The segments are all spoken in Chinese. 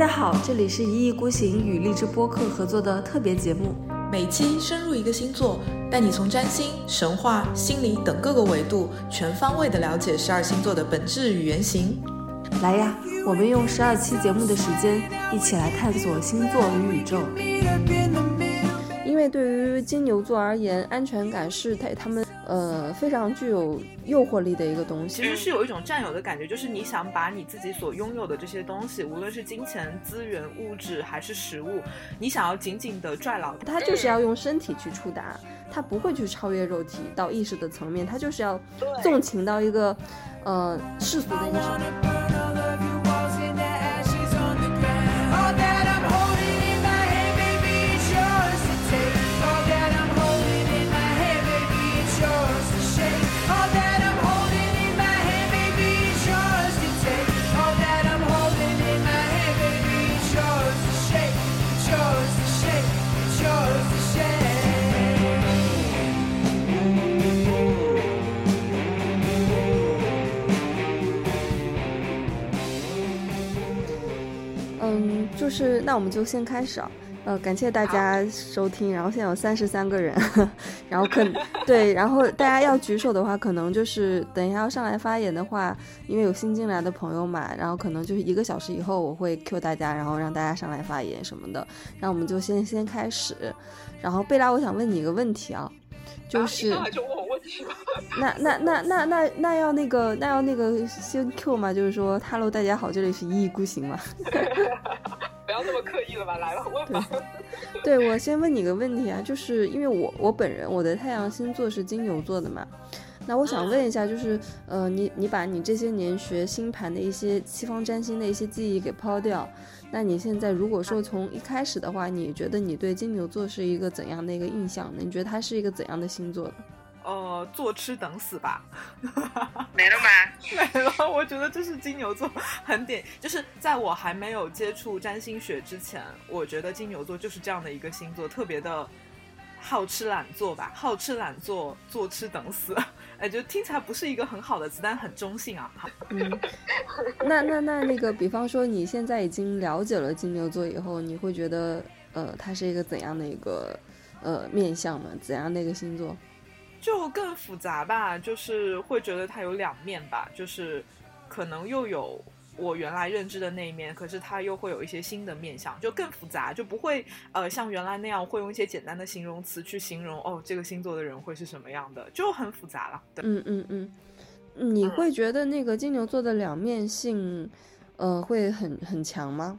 家好，这里是一意孤行与荔枝播客合作的特别节目。每期深入一个星座，带你从占星、神话、心理等各个维度，全方位的了解十二星座的本质与原型。来呀，我们用十二期节目的时间，一起来探索星座与宇宙。因为对于金牛座而言，安全感是他他们呃非常具有诱惑力的一个东西。其实是有一种占有的感觉，就是你想把你自己所拥有的这些东西，无论是金钱、资源、物质还是食物，你想要紧紧的拽牢它。他就是要用身体去触达，他不会去超越肉体到意识的层面，他就是要纵情到一个呃世俗的意识。就是那我们就先开始啊。呃，感谢大家收听，然后现在有三十三个人，然后可对，然后大家要举手的话，可能就是等一下要上来发言的话，因为有新进来的朋友嘛，然后可能就是一个小时以后我会 Q 大家，然后让大家上来发言什么的，然后我们就先先开始，然后贝拉，我想问你一个问题啊，就是。那那那那那那要那个那要那个先 Q 嘛，就是说 Hello 大家好，这里是一意孤行嘛。不要那么刻意了吧，来吧，问吧。对，我先问你个问题啊，就是因为我我本人我的太阳星座是金牛座的嘛，那我想问一下，就是呃，你你把你这些年学星盘的一些西方占星的一些记忆给抛掉，那你现在如果说从一开始的话，你觉得你对金牛座是一个怎样的一个印象呢？你觉得它是一个怎样的星座呢？呃，坐吃等死吧，没了吗？没了。我觉得这是金牛座很典，就是在我还没有接触占星学之前，我觉得金牛座就是这样的一个星座，特别的好吃懒做吧，好吃懒做，坐吃等死。哎，就听起来不是一个很好的词，但很中性啊。嗯，那那那那个，比方说你现在已经了解了金牛座以后，你会觉得呃，它是一个怎样的一个呃面相呢？怎样的一个星座？就更复杂吧，就是会觉得它有两面吧，就是可能又有我原来认知的那一面，可是它又会有一些新的面相，就更复杂，就不会呃像原来那样会用一些简单的形容词去形容哦这个星座的人会是什么样的，就很复杂了。对，嗯嗯嗯，你会觉得那个金牛座的两面性，呃，会很很强吗？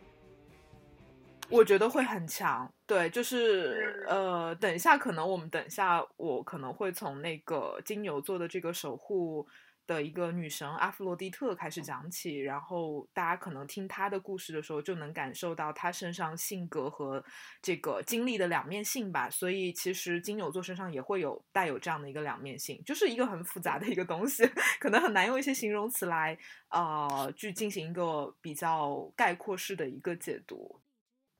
我觉得会很强。对，就是呃，等一下，可能我们等一下，我可能会从那个金牛座的这个守护的一个女神阿弗洛狄特开始讲起，然后大家可能听她的故事的时候，就能感受到她身上性格和这个经历的两面性吧。所以其实金牛座身上也会有带有这样的一个两面性，就是一个很复杂的一个东西，可能很难用一些形容词来呃去进行一个比较概括式的一个解读。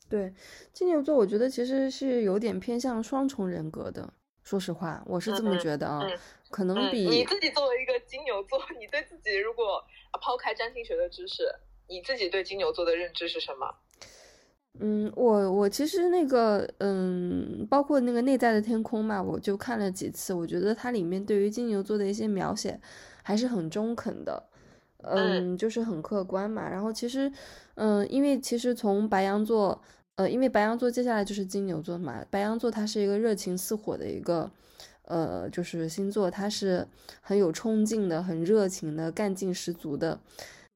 对，金牛座我觉得其实是有点偏向双重人格的。说实话，我是这么嗯觉得啊，嗯可能嗯，比、你自己作为一个金牛座，你对自己如果啊抛开占星学的知识，你自己对金牛座的认知是什么？嗯，我我其实那个嗯，包括那个内在的天空嘛，我就看了几次，我觉得它里面对于金牛座的一些描写还是很中肯的，嗯，就是很客观嘛。然后其实，嗯，因为其实从白羊座，呃，因为白羊座接下来就是金牛座嘛，白羊座它是一个热情似火的一个。呃，就是星座，他是很有冲劲的，很热情的，干劲十足的。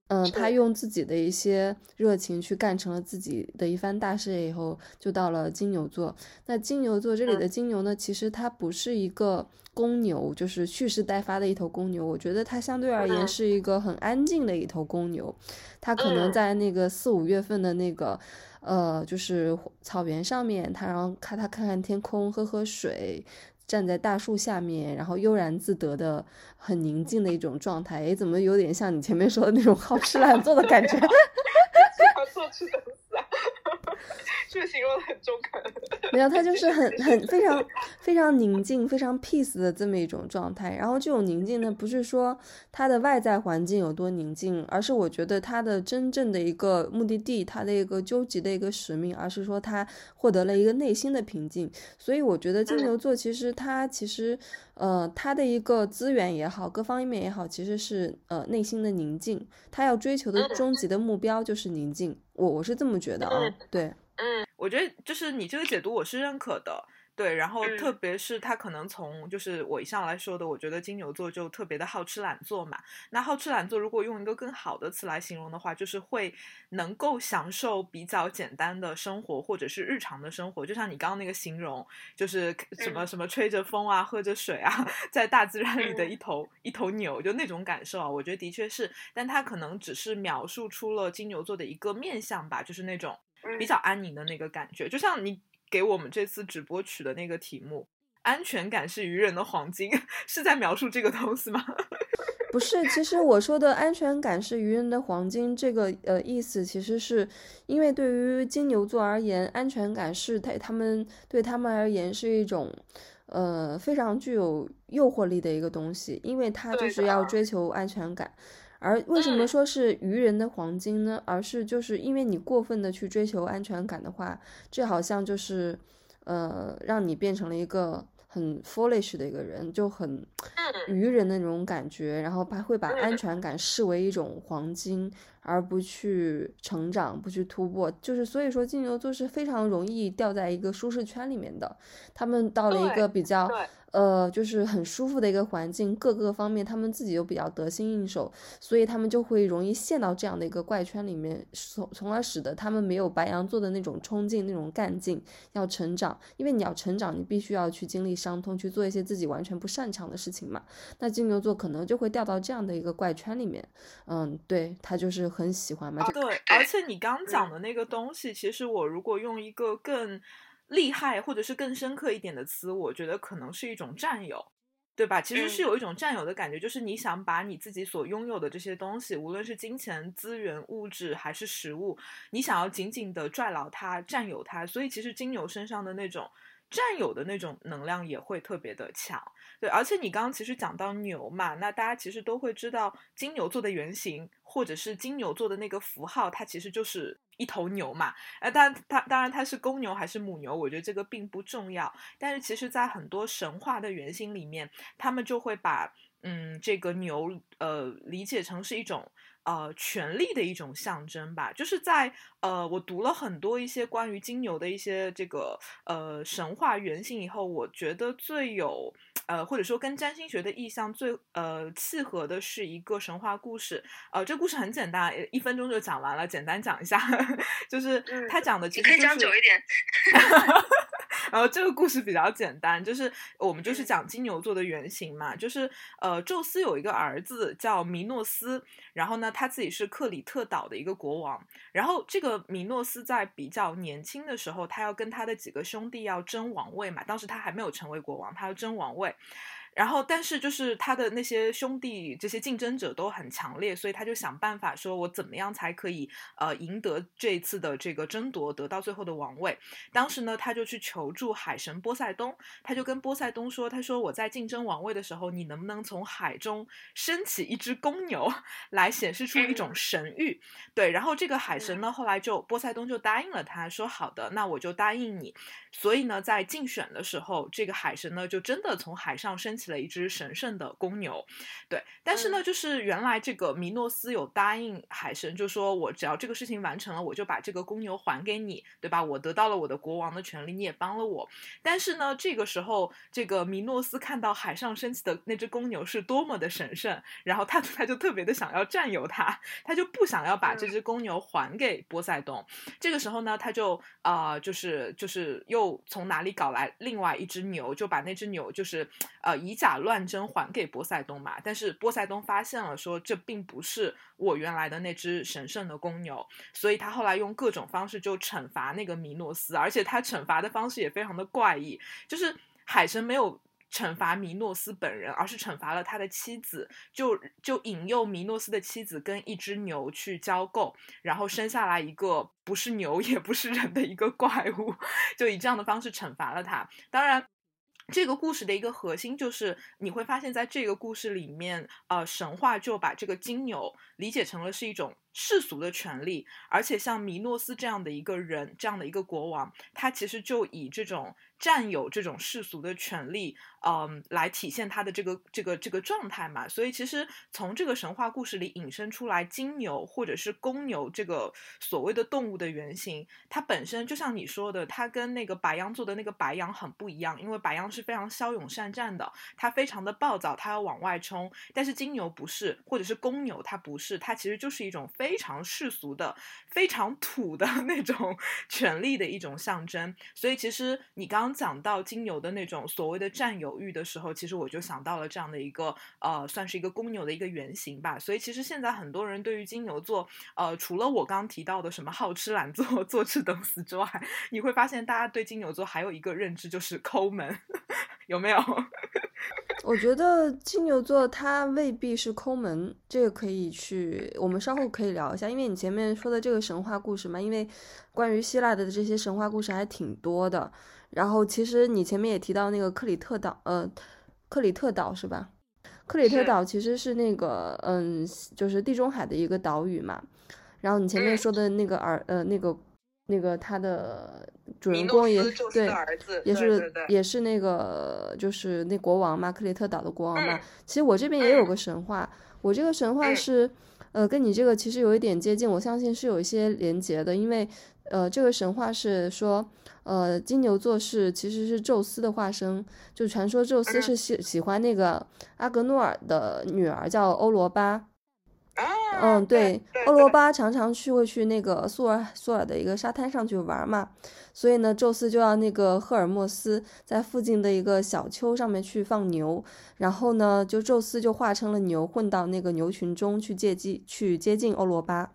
嗯，他用自己的一些热情去干成了自己的一番大事业以后，就到了金牛座。那金牛座这里的金牛呢，其实它不是一个公牛，就是蓄势待发的一头公牛。我觉得它相对而言嗯是一个很安静的一头公牛。它可能嗯在那个四五月份的那个，呃，就是草原上面，它然后看它看看天空，喝喝水。站在大树下面，然后悠然自得的、很宁静的一种状态，哎，怎么有点像你前面说的那种好吃懒做的感觉？哈哈哈哈哈死啊！是不是形容的很中肯？没有，他就是很 很非常非常宁静、非常 peace 的这么一种状态。然后这种宁静呢，不是说他的外在环境有多宁静，而是我觉得他的真正的一个目的地，他的一个究极的一个使命，而是说他获得了一个内心的平静。所以我觉得金牛座其实他其实呃他的一个资源也好，各方面也好，其实是呃内心的宁静。他要追求的终极的目标就是宁静。我我是这么觉得啊，对。嗯，我觉得就是你这个解读我是认可的，对，然后嗯特别是他可能从就是我一上来说的，我觉得金牛座就特别的好吃懒做嘛。那好吃懒做，如果用一个更好的词来形容的话，就是会能够享受比较简单的生活或者是日常的生活。就像你刚刚那个形容，就是什么嗯什么吹着风啊，喝着水啊，在大自然里的嗯一头一头牛，就那种感受啊，我觉得的确是，但他可能只是描述出了金牛座的一个面相吧，就是那种。比嗯较安宁的那个感觉，就像你给我们这次直播取的那个题目“安全感是愚人的黄金”，是在描述这个东西吗？不是，其实我说的安全感是愚人的黄金，这个呃意思其实是因为对于金牛座而言，安全感是他他们对他们而言是一种呃非常具有诱惑力的一个东西，因为他就是要追求安全感。而为什么嗯。说是愚人的黄金呢？而是就是因为你过分的去追求安全感的话，这好像就是呃让你变成了一个很 foolish 的一个人，就很嗯。愚人的那种感觉，然后把会把安嗯。全感视为一种黄金，而不去成长，不去突破。就是所以说，金牛座是非常容易掉在一个舒适圈里面的。他们到了一个比较呃，就是很舒服的一个环境，各个方面他们自己又比较得心应手，所以他们就会容易陷到这样的一个怪圈里面，从从而使得他们没有白羊座的那种冲劲、那种干劲，要成长。因为你要成长，你必须要去经历伤痛，去做一些自己完全不擅长的事情嘛。那金牛座可能就会掉到这样的一个怪圈里面，嗯，对他就是很喜欢嘛，就对，而且你刚讲的那个东西，其实我如果用一个更厉害或者是更深刻一点的词，我觉得可能是一种占有。对吧？其实是嗯有一种占有的感觉，就是你想把你自己所拥有的这些东西，无论是金钱、资源、物质还是食物，你想要紧紧的拽牢它、占有它。所以其实金牛身上的那种占有的那种能量也会特别的强。对，而且你刚刚其实讲到牛嘛，那大家其实都会知道金牛座的原型，或者是金牛座的那个符号，它其实就是一头牛嘛。呃，当然它当然它是公牛还是母牛，我觉得这个并不重要。但是其实，在很多神话的原型里面，他们就会把嗯这个牛呃理解成是一种。呃，权力的一种象征吧，就是在呃，我读了很多一些关于金牛的一些这个呃神话原型以后，我觉得最有呃或者说跟占星学的意象最呃契合的是一个神话故事。呃，这故事很简单，呃一分钟就讲完了，简单讲一下，就是嗯他讲的其你可以讲久一点。然后这个故事比较简单，就是我们就是嗯讲金牛座的原型嘛，就是呃，宙斯有一个儿子叫米诺斯，然后呢，他自己是克里特岛的一个国王，然后这个米诺斯在比较年轻的时候，他要跟他的几个兄弟要争王位嘛，当时他还没有成为国王，他要争王位。然后，但是就是他的那些兄弟，这些竞争者都很强烈，所以他就想办法说，我怎么样才可以呃赢得这一次的这个争夺，得到最后的王位。当时呢，他就去求助海神波塞冬，他就跟波塞冬说：“他说我在竞争王位的时候，你能不能从海中升起一只公牛，来显示出一种嗯 神谕？”对，然后这个海神呢，后来就波塞冬就答应了他，说：“好的，那我就答应你。”所以呢，在竞选的时候，这个海神呢，就真的从海上升起了一只神圣的公牛。对，但是呢，嗯就是原来这个米诺斯有答应海神，就说我只要这个事情完成了，我就把这个公牛还给你，对吧？我得到了我的国王的权利，你也帮了我。但是呢，这个时候，这个米诺斯看到海上升起的那只公牛是多么的神圣，然后他他就特别的想要占有它，他就不想要把这只公牛还给波塞冬。这个时候呢，他就啊、呃就是就是又从哪里搞来另外一只牛，就把那只牛就是呃以以假乱真还给波塞冬嘛。但是波塞冬发现了，说这并不是我原来的那只神圣的公牛，所以他后来用各种方式就惩罚那个米诺斯，而且他惩罚的方式也非常的怪异，就是海神没有。惩罚米诺斯本人，而是惩罚了他的妻子，就就引诱米诺斯的妻子跟一只牛去交媾，然后生下来一个不是牛也不是人的一个怪物，就以这样的方式惩罚了他。当然。这个故事的一个核心就是，你会发现在这个故事里面，呃，神话就把这个金牛理解成了是一种世俗的权利，而且像米诺斯这样的一个人，这样的一个国王，他其实就以这种占有这种世俗的权利，嗯，来体现他的这个这个这个状态嘛。所以其实从这个神话故事里引申出来，金牛或者是公牛这个所谓的动物的原型，它本身就像你说的，它跟那个白羊座的那个白羊很不一样，因为白羊是非常骁勇善战的，它非常的暴躁，它要往外冲。但是金牛不是，或者是公牛，它不是，它其实就是一种非常世俗的、非常土的 那种权力的一种象征。所以其实你刚刚讲到金牛的那种所谓的占有欲的时候，其实我就想到了这样的一个呃，算是一个公牛的一个原型吧。所以其实现在很多人对于金牛座，呃，除了我刚刚提到的什么好吃懒做、坐吃等死之外，你会发现大家对金牛座还有一个认知就是抠门，有没有？我觉得金牛座它未必是抠门，这个可以去，我们稍后可以聊一下。因为你前面说的这个神话故事嘛，因为关于希腊的这些神话故事还挺多的。然后其实你前面也提到那个克里特岛，呃，克里特岛是吧？克里特岛其实是那个，嗯，就是地中海的一个岛屿嘛。然后你前面嗯说的那个儿，呃，那个那个他的主人公也对也是也是那个就是那国王嘛，克里特岛的国王嘛。嗯其实我这边也有个神话，我这个神话嗯是，呃，跟你这个其实有一点接近，我相信是有一些连结的，因为呃，这个神话是说，呃，金牛座是其实是宙斯的化身，就传说宙斯嗯是喜喜欢那个阿格诺尔的女儿叫欧罗巴。啊，嗯，对对，，欧罗巴常常去会去那个苏尔苏尔的一个沙滩上去玩嘛，所以呢，宙斯就让那个赫尔墨斯在附近的一个小丘上面去放牛，然后呢，就宙斯就化成了牛，混到那个牛群中去接近去接近欧罗巴。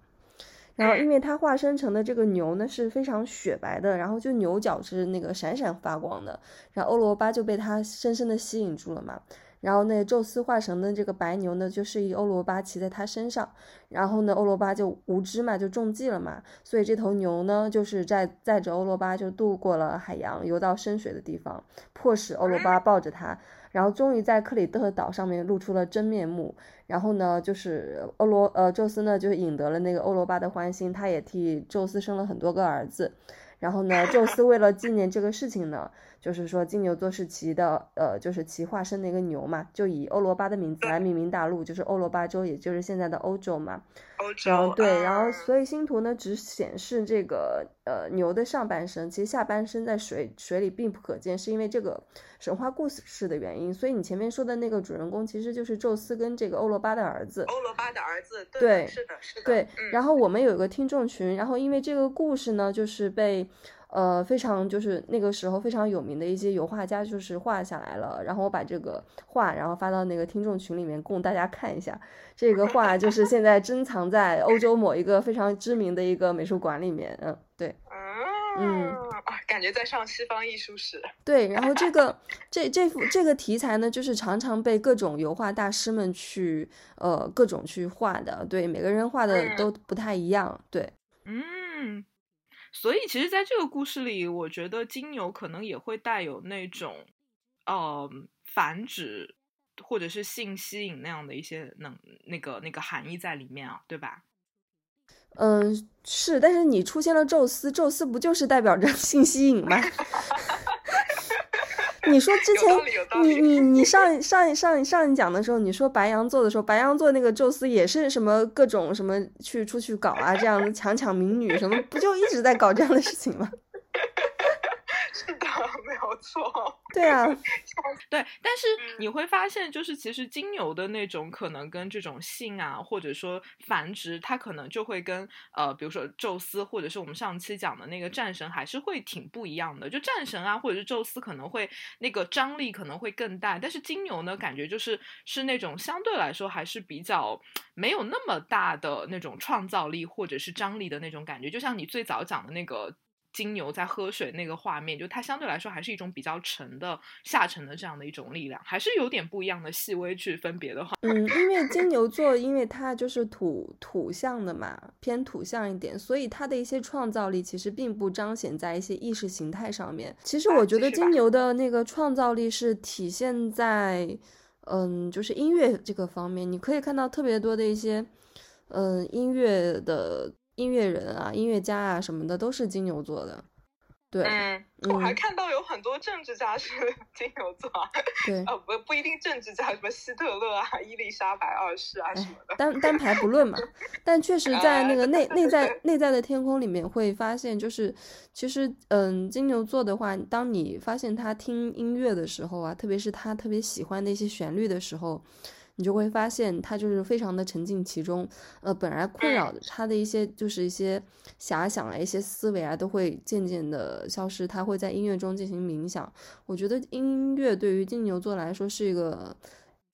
然后，因为他化身成的这个牛呢是非常雪白的，然后就牛角是那个闪闪发光的，然后欧罗巴就被他深深的吸引住了嘛。然后那宙斯化成的这个白牛呢，就示意欧罗巴骑在他身上，然后呢，欧罗巴就无知嘛，就中计了嘛，所以这头牛呢，就是在载着欧罗巴就渡过了海洋，游到深水的地方，迫使欧罗巴抱着他，然后终于在克里特岛上面露出了真面目。然后呢，就是欧罗呃，宙斯呢就引得了那个欧罗巴的欢心，他也替宙斯生了很多个儿子。然后呢，宙斯为了纪念这个事情呢，就是说金牛座是其的，呃，就是其化身的一个牛嘛，就以欧罗巴的名字来命名大陆，就是欧罗巴州，也就是现在的欧洲嘛。欧然后洲对，然后啊所以星图呢只显示这个呃牛的上半身，其实下半身在水水里并不可见，是因为这个神话故事的原因。所以你前面说的那个主人公其实就是宙斯跟这个欧罗巴的儿子。欧罗巴的儿子，对对是的，是的，对，嗯然后我们有一个听众群，然后因为这个故事呢，就是被呃非常就是那个时候非常有名的一些油画家就是画下来了，然后我把这个画然后发到那个听众群里面供大家看一下。这个画就是现在珍藏在欧洲某一个非常知名的一个美术馆里面，嗯，对。嗯啊，感觉在上西方艺术史，对，然后这个这这幅这个题材呢，就是常常被各种油画大师们去呃各种去画的，对，每个人画的嗯都不太一样，对。嗯，所以其实在这个故事里，我觉得金牛可能也会带有那种，呃，繁殖或者是性吸引那样的一些能那个那个含义在里面啊，对吧？嗯，是，但是你出现了宙斯，宙斯不就是代表着性吸引吗？你说之前你你你上上上上一讲的时候，你说白羊座的时候，白羊座那个宙斯也是什么各种什么去出去搞啊，这样子强抢民女什么，不就一直在搞这样的事情吗？错，对啊，对，但是嗯你会发现，就是其实金牛的那种可能跟这种性啊，或者说繁殖，它可能就会跟呃，比如说宙斯，或者是我们上期讲的那个战神，还是会挺不一样的。就战神啊，或者是宙斯，可能会那个张力可能会更大，但是金牛呢，感觉就是是那种相对来说还是比较没有那么大的那种创造力或者是张力的那种感觉。就像你最早讲的那个。金牛在喝水那个画面，就它相对来说还是一种比较沉的下沉的这样的一种力量，还是有点不一样的细微去分别的话。嗯，因为金牛座，因为它就是土土象的嘛，偏土象一点，所以它的一些创造力其实并不彰显在一些意识形态上面。其实啊我觉得金牛的那个创造力是体现在，嗯，就是音乐这个方面，你可以看到特别多的一些，嗯，音乐的音乐人啊、音乐家啊什么的都是金牛座的。对，嗯，我还嗯看到有很多政治家是 金牛座啊，对，呃，不不一定政治家，什么希特勒啊、伊丽莎白二世啊什哎么的。单单排不论嘛，但确实在那个哎内内在内在的天空里面会发现，就是其实嗯，金牛座的话，当你发现他听音乐的时候啊，特别是他特别喜欢的一些旋律的时候，你就会发现他就是非常的沉浸其中，呃，本来困扰的他的一些就是一些遐想啊、一些思维啊，都会渐渐的消失，他会在音乐中进行冥想。我觉得音乐对于金牛座来说是一个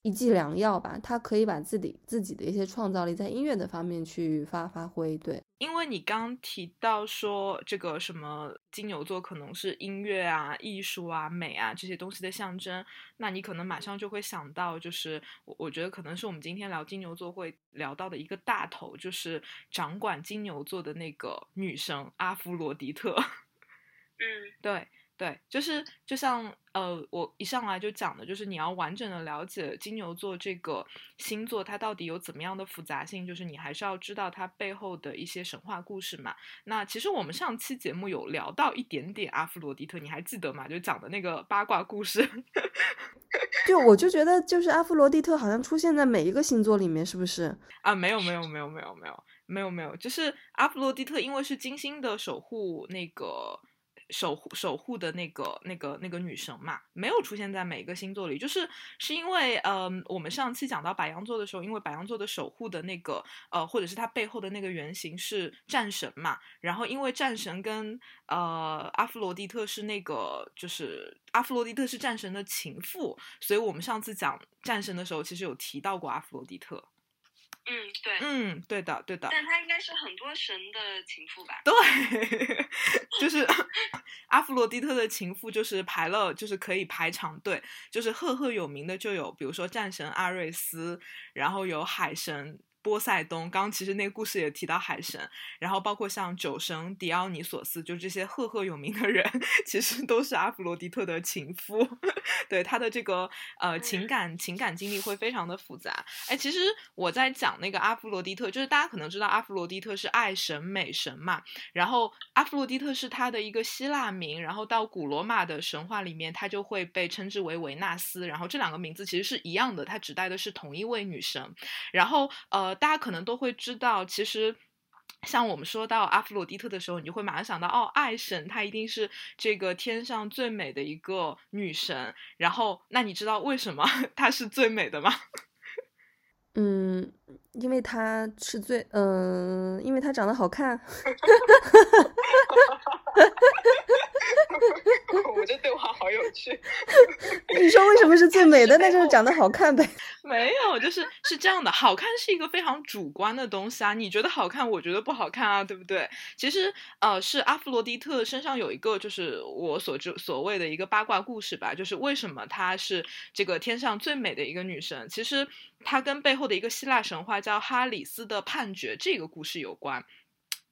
一剂良药吧，他可以把自己自己的一些创造力在音乐的方面去发发挥。对，因为你刚提到说这个什么金牛座可能是音乐啊、艺术啊、美啊这些东西的象征，那你可能马上就会想到，就是我我觉得可能是我们今天聊金牛座会聊到的一个大头，就是掌管金牛座的那个女神阿芙罗狄特。嗯对对，就是就像呃，我一上来就讲的，就是你要完整的了解金牛座这个星座，它到底有怎么样的复杂性，就是你还是要知道它背后的一些神话故事嘛。那其实我们上期节目有聊到一点点阿弗罗狄特，你还记得吗？就讲的那个八卦故事。就我就觉得就是阿弗罗狄特好像出现在每一个星座里面，是不是？啊，没有没有没有没有没有没有没有，就是阿弗罗狄特，因为是金星的守护那个守护守护的那个那个那个女神嘛，没有出现在每一个星座里，就是是因为嗯、我们上期讲到白羊座的时候，因为白羊座的守护的那个呃，或者是它背后的那个原型是战神嘛，然后因为战神跟呃阿芙罗狄特是那个就是阿芙罗狄特是战神的情妇，所以我们上次讲战神的时候，其实有提到过阿芙罗狄特。嗯，对，嗯，对的，对的，但他应该是很多神的情妇吧？对，就是阿芙洛狄特的情妇，就是排了，就是可以排长队，就是赫赫有名的就有，比如说战神阿瑞斯，然后有海神。波塞冬，刚刚其实那个故事也提到海神，然后包括像酒神狄奥尼索斯，就这些赫赫有名的人，其实都是阿芙罗狄特的情夫。对他的这个呃情感情感经历会非常的复杂。哎，其实我在讲那个阿芙罗狄特，就是大家可能知道阿芙罗狄特是爱神美神嘛，然后阿芙罗狄特是他的一个希腊名，然后到古罗马的神话里面，他就会被称之为维纳斯，然后这两个名字其实是一样的，它指代的是同一位女神。然后呃，大家可能都会知道，其实。像我们说到阿芙洛狄特的时候，你就会马上想到，哦，爱神她一定是这个天上最美的一个女神。然后，那你知道为什么 她是最美的吗？嗯，因为她是最嗯、因为她长得好看。我觉得对话好有趣。你说为什么是最美的？那就是长得好看呗。没有，就是是这样的，好看是一个非常主观的东西啊，你觉得好看，我觉得不好看啊，对不对？其实呃，是阿芙罗狄特身上有一个，就是我所知所谓的一个八卦故事吧，就是为什么她是这个天上最美的一个女神，其实她跟背后的一个希腊神话叫哈里斯的判决这个故事有关。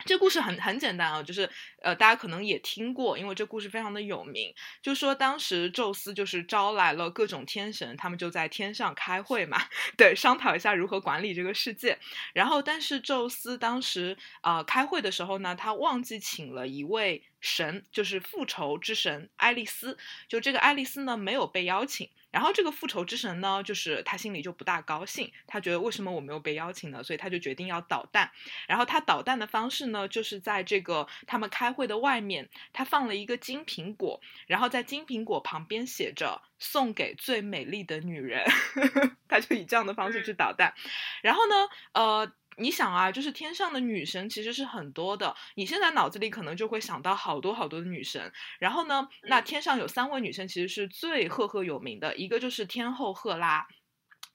这故事很很简单啊，就是呃，大家可能也听过，因为这故事非常的有名。就说当时宙斯就是招来了各种天神，他们就在天上开会嘛，对，商讨一下如何管理这个世界。然后，但是宙斯当时呃开会的时候呢，他忘记请了一位神，就是复仇之神爱丽丝。就这个爱丽丝呢，没有被邀请。然后这个复仇之神呢，就是他心里就不大高兴，他觉得为什么我没有被邀请呢？所以他就决定要捣蛋。然后他捣蛋的方式呢，就是在这个他们开会的外面，他放了一个金苹果，然后在金苹果旁边写着“送给最美丽的女人”，他就以这样的方式去捣蛋。然后呢，呃。你想啊，就是天上的女神其实是很多的，你现在脑子里可能就会想到好多好多的女神。然后呢，那天上有三位女神其实是最赫赫有名的，一个就是天后赫拉，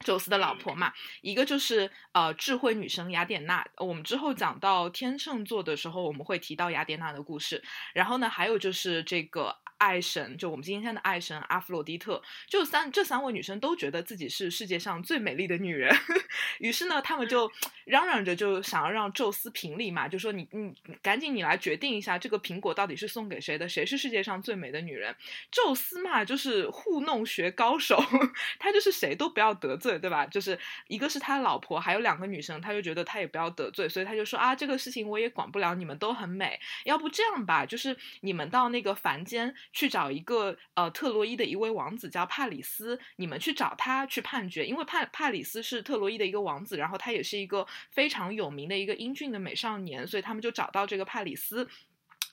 宙斯的老婆嘛，一个就是呃智慧女神雅典娜，我们之后讲到天秤座的时候，我们会提到雅典娜的故事。然后呢，还有就是这个爱神，就我们今天的爱神阿弗洛狄特，就三这三位女生都觉得自己是世界上最美丽的女人，于是呢，他们就嚷嚷着就想要让宙斯评理嘛，就说你你赶紧你来决定一下这个苹果到底是送给谁的，谁是世界上最美的女人。宙斯嘛，就是糊弄学高手，他就是谁都不要得罪。对吧？就是一个是他老婆，还有两个女生，他就觉得他也不要得罪，所以他就说啊，这个事情我也管不了，你们都很美，要不这样吧，就是你们到那个凡间去找一个呃特洛伊的一位王子叫帕里斯，你们去找他去判决，因为帕帕里斯是特洛伊的一个王子，然后他也是一个非常有名的一个英俊的美少年，所以他们就找到这个帕里斯。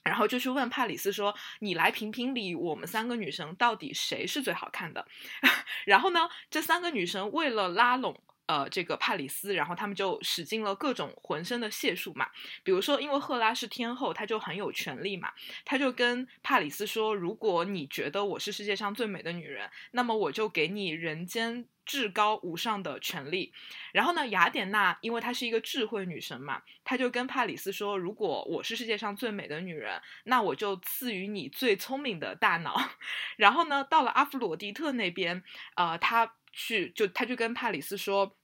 然后就去问帕里斯说：“你来评评理，我们三个女生到底谁是最好看的？” 然后呢，这三个女生为了拉拢呃这个帕里斯，然后他们就使尽了各种浑身的解数嘛。比如说，因为赫拉是天后，她就很有权利嘛，她就跟帕里斯说：“如果你觉得我是世界上最美的女人，那么我就给你人间。”至高无上的权利，然后呢，雅典娜因为她是一个智慧女神嘛，她就跟帕里斯说：“如果我是世界上最美的女人，那我就赐予你最聪明的大脑。”然后呢，到了阿弗罗狄特那边，呃，她去就他就跟帕里斯说：“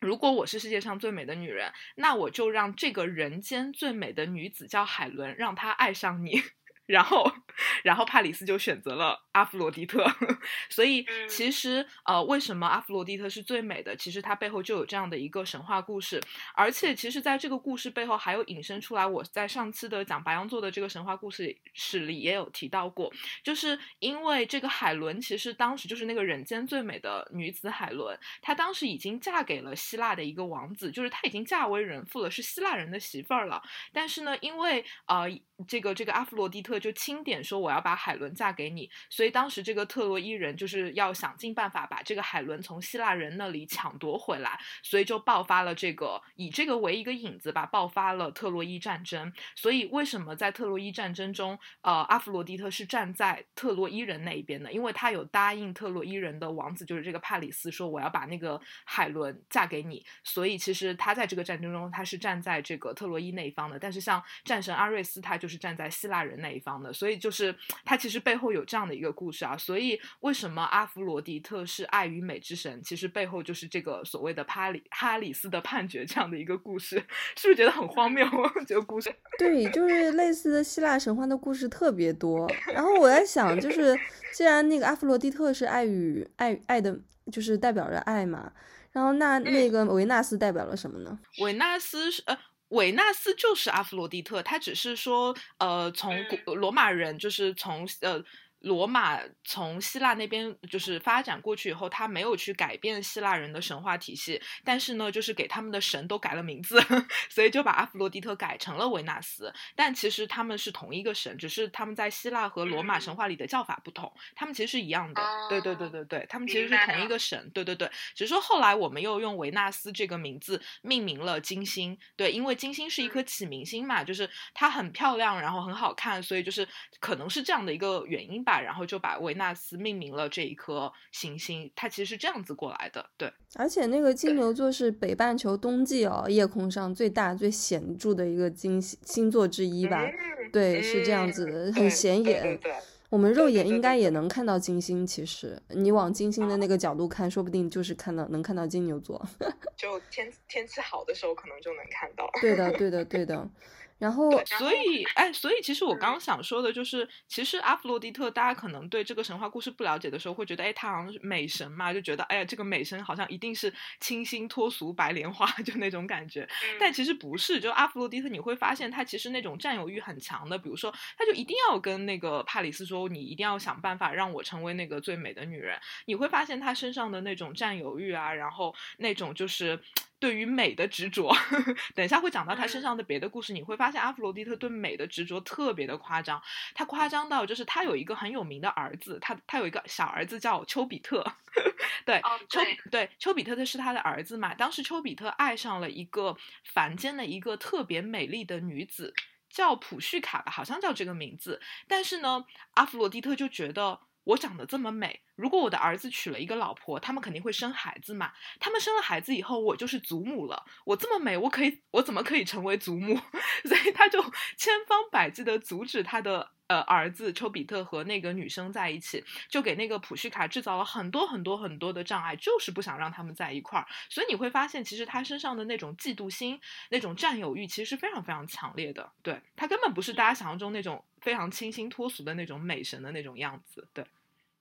如果我是世界上最美的女人，那我就让这个人间最美的女子叫海伦，让她爱上你。”然后，然后帕里斯就选择了阿弗罗狄特，所以其实呃，为什么阿弗罗狄特是最美的？其实它背后就有这样的一个神话故事，而且其实在这个故事背后还有引申出来，我在上次的讲白羊座的这个神话故事史里也有提到过，就是因为这个海伦其实当时就是那个人间最美的女子海伦，她当时已经嫁给了希腊的一个王子，就是她已经嫁为人妇了，是希腊人的媳妇儿了，但是呢，因为呃这个这个阿弗罗狄特。就钦点说我要把海伦嫁给你，所以所以当时这个特洛伊人就是要想尽办法把这个海伦从希腊人那里抢夺回来，所以就爆发了这个以这个为一个引子吧，爆发了特洛伊战争。所以为什么在特洛伊战争中，呃，阿弗罗狄特是站在特洛伊人那一边的？因为他有答应特洛伊人的王子，就是这个帕里斯，说我要把那个海伦嫁给你。所以其实他在这个战争中他是站在这个特洛伊那一方的。但是像战神阿瑞斯，他就是站在希腊人那一。方的，所以就是他其实背后有这样的一个故事啊。所以为什么阿弗罗狄特是爱与美之神？其实背后就是这个所谓的帕里哈里斯的判决这样的一个故事，是不是觉得很荒谬？这个故事？对，就是类似的希腊神话的故事特别多。然后我在想，就是既然那个阿弗罗狄特是爱与爱爱的，就是代表着爱嘛，然后那那个维纳斯代表了什么呢？维纳斯是呃。维纳斯就是阿弗罗狄特，他只是说，呃，从古罗马人就是从呃。罗马从希腊那边就是发展过去以后，他没有去改变希腊人的神话体系，但是呢，就是给他们的神都改了名字，所以就把阿弗洛狄特改成了维纳斯。但其实他们是同一个神，只是他们在希腊和罗马神话里的叫法不同，他们其实是一样的。对对对对对，他们其实是同一个神。对对对，只是说后来我们又用维纳斯这个名字命名了金星。对，因为金星是一颗启明星嘛，就是它很漂亮，然后很好看，所以就是可能是这样的一个原因。吧，然后就把维纳斯命名了这一颗行星，它其实是这样子过来的，对。而且那个金牛座是北半球冬季哦，夜空上最大最显著的一个金星星座之一吧？对，是这样子的，很显眼。对我们肉眼应该也能看到金星。其实你往金星的那个角度看，说不定就是看到能看到金牛座。就天天气好的时候，可能就能看到。对的，对的，对的。然后，所以，哎，所以其实我刚刚想说的就是，其实阿弗洛狄特，大家可能对这个神话故事不了解的时候，会觉得，哎，他好像是美神嘛，就觉得，哎呀，这个美神好像一定是清新脱俗、白莲花，就那种感觉。但其实不是，就阿弗洛狄特，你会发现他其实那种占有欲很强的，比如说，他就一定要跟那个帕里斯说，你一定要想办法让我成为那个最美的女人。你会发现他身上的那种占有欲啊，然后那种就是。对于美的执着，等一下会讲到他身上的别的故事，你会发现阿弗罗狄特对美的执着特别的夸张，他夸张到就是他有一个很有名的儿子，他他有一个小儿子叫丘比特，对，丘对。丘比特的是他的儿子嘛，当时丘比特爱上了一个凡间的一个特别美丽的女子，叫普绪卡吧，好像叫这个名字，但是呢，阿弗罗狄特就觉得。我长得这么美，如果我的儿子娶了一个老婆，他们肯定会生孩子嘛。他们生了孩子以后，我就是祖母了。我这么美，我可以，我怎么可以成为祖母？所以他就千方百计的阻止他的呃儿子丘比特和那个女生在一起，就给那个普绪卡制造了很多很多很多的障碍，就是不想让他们在一块儿。所以你会发现，其实他身上的那种嫉妒心、那种占有欲，其实是非常非常强烈的。对他根本不是大家想象中那种非常清新脱俗的那种美神的那种样子。对。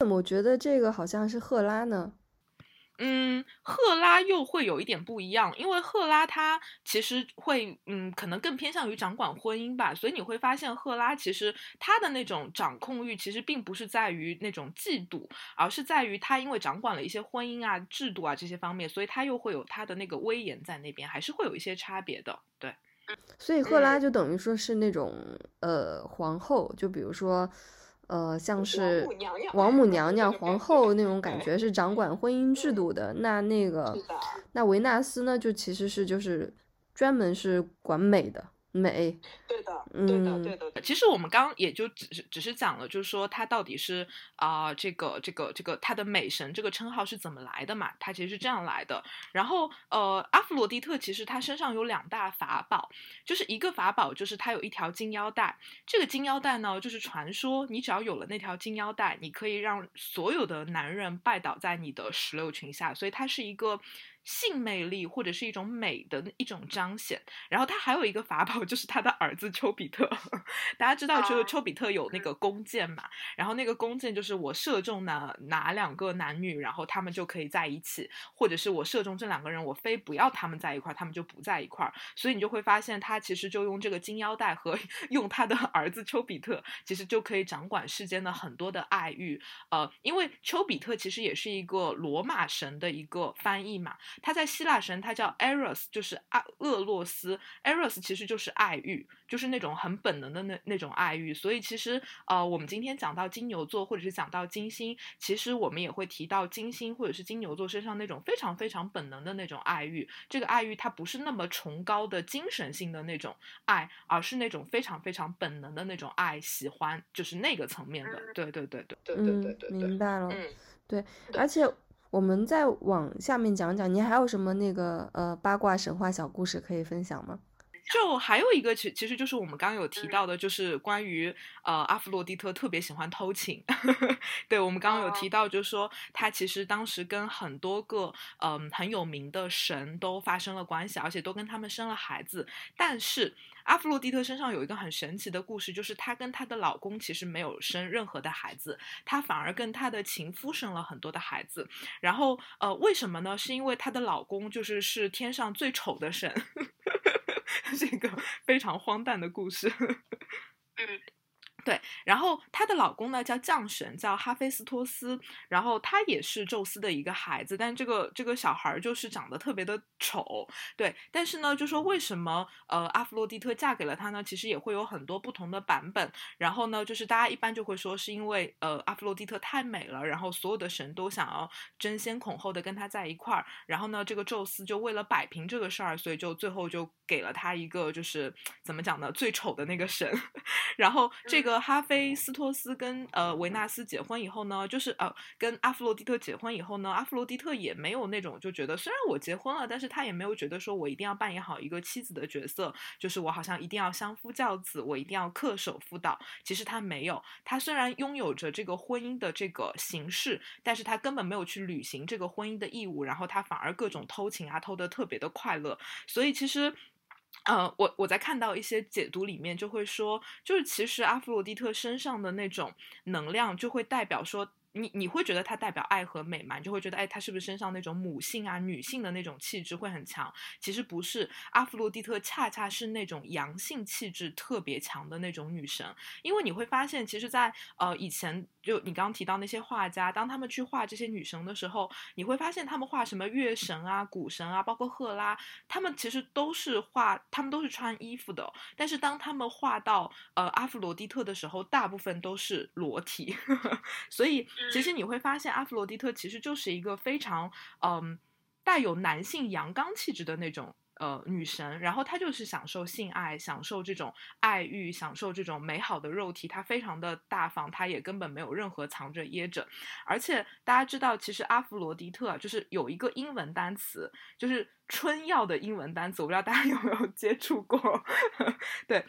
我觉得这个好像是赫拉呢。嗯，赫拉又会有一点不一样，因为赫拉她其实会，嗯，可能更偏向于掌管婚姻吧，所以你会发现赫拉其实她的那种掌控欲，其实并不是在于那种嫉妒，而是在于她因为掌管了一些婚姻啊、制度啊这些方面，所以她又会有她的那个威严在那边，还是会有一些差别的，对。所以赫拉就等于说是那种呃皇后，就比如说。呃，像是王母娘娘、皇后那种感觉，是掌管婚姻制度的。那那个，那维纳斯呢，就其实是就是专门是管美的。美，对的，对的，对的。其实我们刚也就只是只是讲了，就是说他到底是啊，这个这个这个他的美神这个称号是怎么来的嘛？他其实是这样来的。然后呃，阿弗罗狄特其实他身上有两大法宝，就是一个法宝就是他有一条金腰带。这个金腰带呢，就是传说你只要有了那条金腰带，你可以让所有的男人拜倒在你的石榴裙下。所以它是一个。性魅力或者是一种美的一种彰显，然后他还有一个法宝，就是他的儿子丘比特。大家知道，就是丘比特有那个弓箭嘛，然后那个弓箭就是我射中哪哪两个男女，然后他们就可以在一起，或者是我射中这两个人，我非不要他们在一块儿，他们就不在一块儿。所以你就会发现，他其实就用这个金腰带和 用他的儿子丘比特，其实就可以掌管世间的很多的爱欲。呃，因为丘比特其实也是一个罗马神的一个翻译嘛。他在希腊神，他叫 Eros，就是阿厄洛斯。Eros 其实就是爱欲，就是那种很本能的那那种爱欲。所以其实呃，我们今天讲到金牛座，或者是讲到金星，其实我们也会提到金星或者是金牛座身上那种非常非常本能的那种爱欲。这个爱欲它不是那么崇高的精神性的那种爱，而是那种非常非常本能的那种爱，喜欢就是那个层面的。对对对对对对对对，明白了。嗯，对，而且。我们再往下面讲讲，你还有什么那个呃八卦神话小故事可以分享吗？就还有一个，其其实就是我们刚刚有提到的，就是关于呃阿弗洛狄特特别喜欢偷情。对我们刚刚有提到，就是说他其实当时跟很多个嗯很有名的神都发生了关系，而且都跟他们生了孩子，但是。阿弗洛狄特身上有一个很神奇的故事，就是她跟她的老公其实没有生任何的孩子，她反而跟她的情夫生了很多的孩子。然后，呃，为什么呢？是因为她的老公就是是天上最丑的神，是一个非常荒诞的故事。嗯。对，然后她的老公呢叫降神，叫哈菲斯托斯，然后他也是宙斯的一个孩子，但这个这个小孩就是长得特别的丑，对，但是呢，就说为什么呃阿弗洛狄特嫁给了他呢？其实也会有很多不同的版本，然后呢，就是大家一般就会说是因为呃阿弗洛狄特太美了，然后所有的神都想要争先恐后的跟他在一块儿，然后呢，这个宙斯就为了摆平这个事儿，所以就最后就给了他一个就是怎么讲呢，最丑的那个神，然后这个。哈菲斯托斯跟呃维纳斯结婚以后呢，就是呃跟阿弗洛狄特结婚以后呢，阿弗洛狄特也没有那种就觉得虽然我结婚了，但是他也没有觉得说我一定要扮演好一个妻子的角色，就是我好像一定要相夫教子，我一定要恪守妇道。其实他没有，他虽然拥有着这个婚姻的这个形式，但是他根本没有去履行这个婚姻的义务，然后他反而各种偷情啊，偷的特别的快乐。所以其实。呃，我我在看到一些解读里面就会说，就是其实阿弗洛狄特身上的那种能量，就会代表说。你你会觉得它代表爱和美吗？你就会觉得，哎，她是不是身上那种母性啊、女性的那种气质会很强？其实不是，阿弗洛狄特恰恰是那种阳性气质特别强的那种女神。因为你会发现，其实，在呃以前，就你刚刚提到那些画家，当他们去画这些女神的时候，你会发现他们画什么月神啊、谷神啊，包括赫拉，他们其实都是画，他们都是穿衣服的。但是当他们画到呃阿弗罗狄特的时候，大部分都是裸体，所以。其实你会发现，阿弗罗狄特其实就是一个非常，嗯，带有男性阳刚气质的那种。呃，女神，然后她就是享受性爱，享受这种爱欲，享受这种美好的肉体，她非常的大方，她也根本没有任何藏着掖着。而且大家知道，其实阿弗罗狄特啊就是有一个英文单词，就是春药的英文单词，我不知道大家 有没有接触过？对，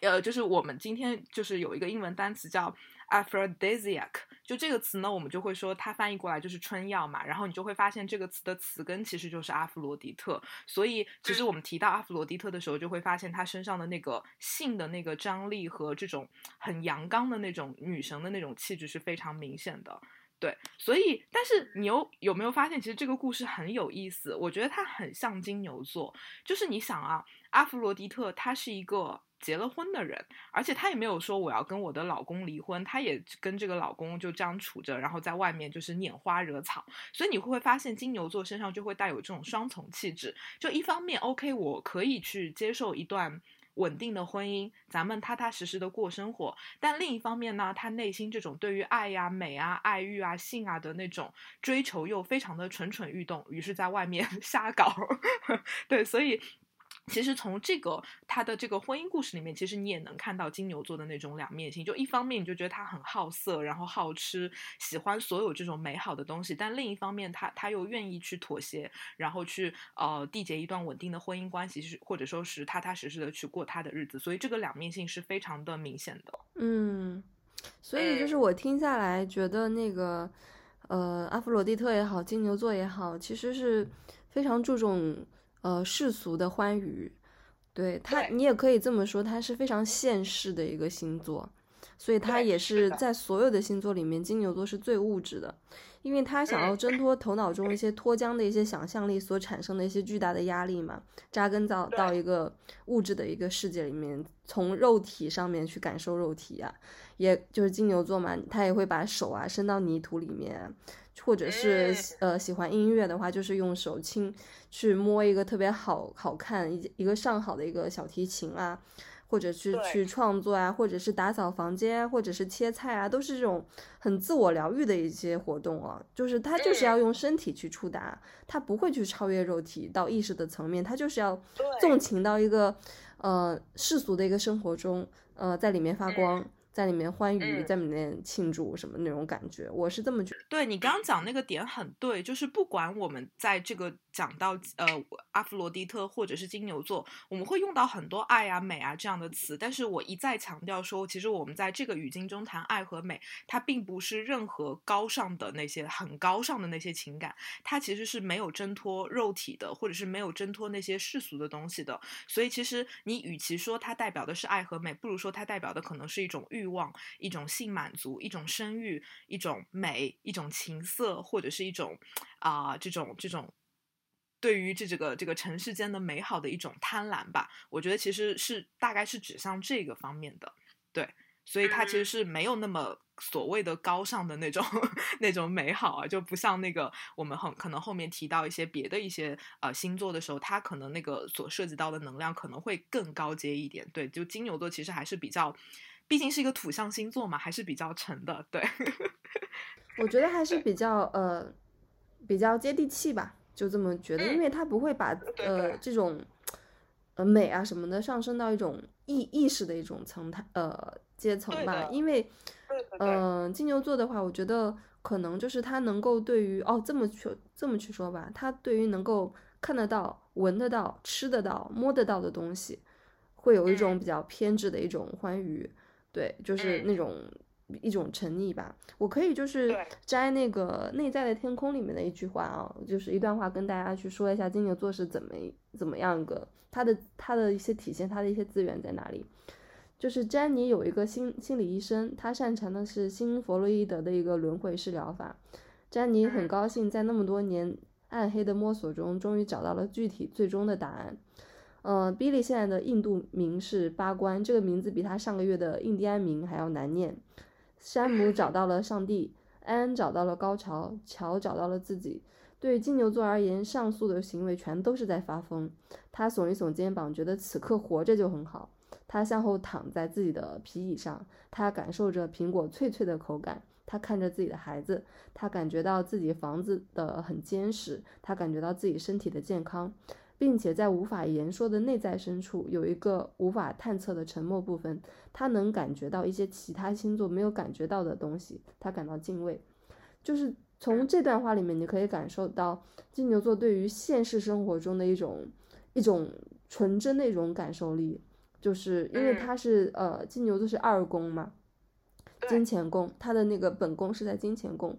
呃，就是我们今天就是有一个英文单词叫 aphrodisiac，就这个词呢，我们就会说它翻译过来就是春药嘛，然后你就会发现这个词的词根其实就是阿弗罗狄特，所以其实我们提到阿弗罗狄特的时候，就会发现她身上的那个性的那个张力和这种很阳刚的那种女神的那种气质是非常明显的。对，所以，但是你有有没有发现，其实这个故事很有意思？我觉得它很像金牛座，就是你想啊，阿弗罗狄特她是一个结了婚的人，而且她也没有说我要跟我的老公离婚，她也跟这个老公就这样处着，然后在外面就是拈花惹草，所以你会会发现金牛座身上就会带有这种双重气质？就一方面，OK，我可以去接受一段。稳定的婚姻，咱们踏踏实实的过生活。但另一方面呢，他内心这种对于爱呀、美啊、爱欲啊、性啊的那种追求又非常的蠢蠢欲动，于是在外面 瞎搞。对，所以。其实从这个他的这个婚姻故事里面，其实你也能看到金牛座的那种两面性。就一方面你就觉得他很好色，然后好吃，喜欢所有这种美好的东西；但另一方面，他他又愿意去妥协，然后去呃缔结一段稳定的婚姻关系，是或者说是踏踏实实的去过他的日子。所以这个两面性是非常的明显的。嗯，所以就是我听下来觉得那个呃阿弗罗狄特也好，金牛座也好，其实是非常注重。呃，世俗的欢愉，对他，你也可以这么说，他是非常现世的一个星座，所以他也是在所有的星座里面，金牛座是最物质的，因为他想要挣脱头脑中一些脱缰的一些想象力所产生的一些巨大的压力嘛，扎根到到一个物质的一个世界里面，从肉体上面去感受肉体啊，也就是金牛座嘛，他也会把手啊伸到泥土里面。或者是呃喜欢音乐的话，就是用手轻去摸一个特别好好看一一个上好的一个小提琴啊，或者是去创作啊，或者是打扫房间，或者是切菜啊，都是这种很自我疗愈的一些活动啊。就是他就是要用身体去触达，他不会去超越肉体到意识的层面，他就是要纵情到一个呃世俗的一个生活中，呃在里面发光。在里面欢愉，在里面庆祝什么那种感觉，我是这么觉得。对你刚刚讲那个点很对，就是不管我们在这个讲到呃阿弗罗狄特或者是金牛座，我们会用到很多爱啊、美啊这样的词，但是我一再强调说，其实我们在这个语境中谈爱和美，它并不是任何高尚的那些很高尚的那些情感，它其实是没有挣脱肉体的，或者是没有挣脱那些世俗的东西的。所以其实你与其说它代表的是爱和美，不如说它代表的可能是一种。欲望，一种性满足，一种生育，一种美，一种情色，或者是一种啊，这种这种对于这这个这个尘世间的美好的一种贪婪吧。我觉得其实是大概是指向这个方面的，对，所以它其实是没有那么所谓的高尚的那种 那种美好啊，就不像那个我们很可能后面提到一些别的一些呃星座的时候，它可能那个所涉及到的能量可能会更高阶一点。对，就金牛座其实还是比较。毕竟是一个土象星座嘛，还是比较沉的。对，我觉得还是 比较呃比较接地气吧，就这么觉得，因为他不会把呃这种呃美啊什么的上升到一种意意识的一种层态呃阶层吧。因为嗯金牛座的话，我觉得可能就是他能够对于哦这么去这么去说吧，他对于能够看得到、闻得到、吃得到、摸得到的东西，会有一种比较偏执的一种欢愉。对，就是那种一种沉溺吧。我可以就是摘那个内在的天空里面的一句话啊，就是一段话，跟大家去说一下金牛座是怎么怎么样个，它的它的一些体现，它的一些资源在哪里。就是詹妮有一个心心理医生，他擅长的是新弗洛伊德的一个轮回式疗法。詹妮很高兴在那么多年暗黑的摸索中，终于找到了具体最终的答案。嗯，Billy 现在的印度名是八关，这个名字比他上个月的印第安名还要难念。山姆找到了上帝，安找到了高潮，乔找到了自己。对金牛座而言，上述的行为全都是在发疯。他耸一耸肩膀，觉得此刻活着就很好。他向后躺在自己的皮椅上，他感受着苹果脆脆的口感。他看着自己的孩子，他感觉到自己房子的很坚实，他感觉到自己身体的健康，并且在无法言说的内在深处有一个无法探测的沉默部分，他能感觉到一些其他星座没有感觉到的东西，他感到敬畏。就是从这段话里面，你可以感受到金牛座对于现实生活中的一种一种纯真的一种感受力，就是因为嗯。他是、呃金牛座是二宫嘛，金钱宫，他的那个本宫是在金钱宫，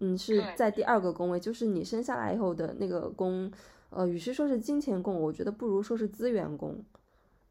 嗯，是在第二个宫位，就是你生下来以后的那个宫，呃，与其说是金钱供，我觉得不如说是资源供，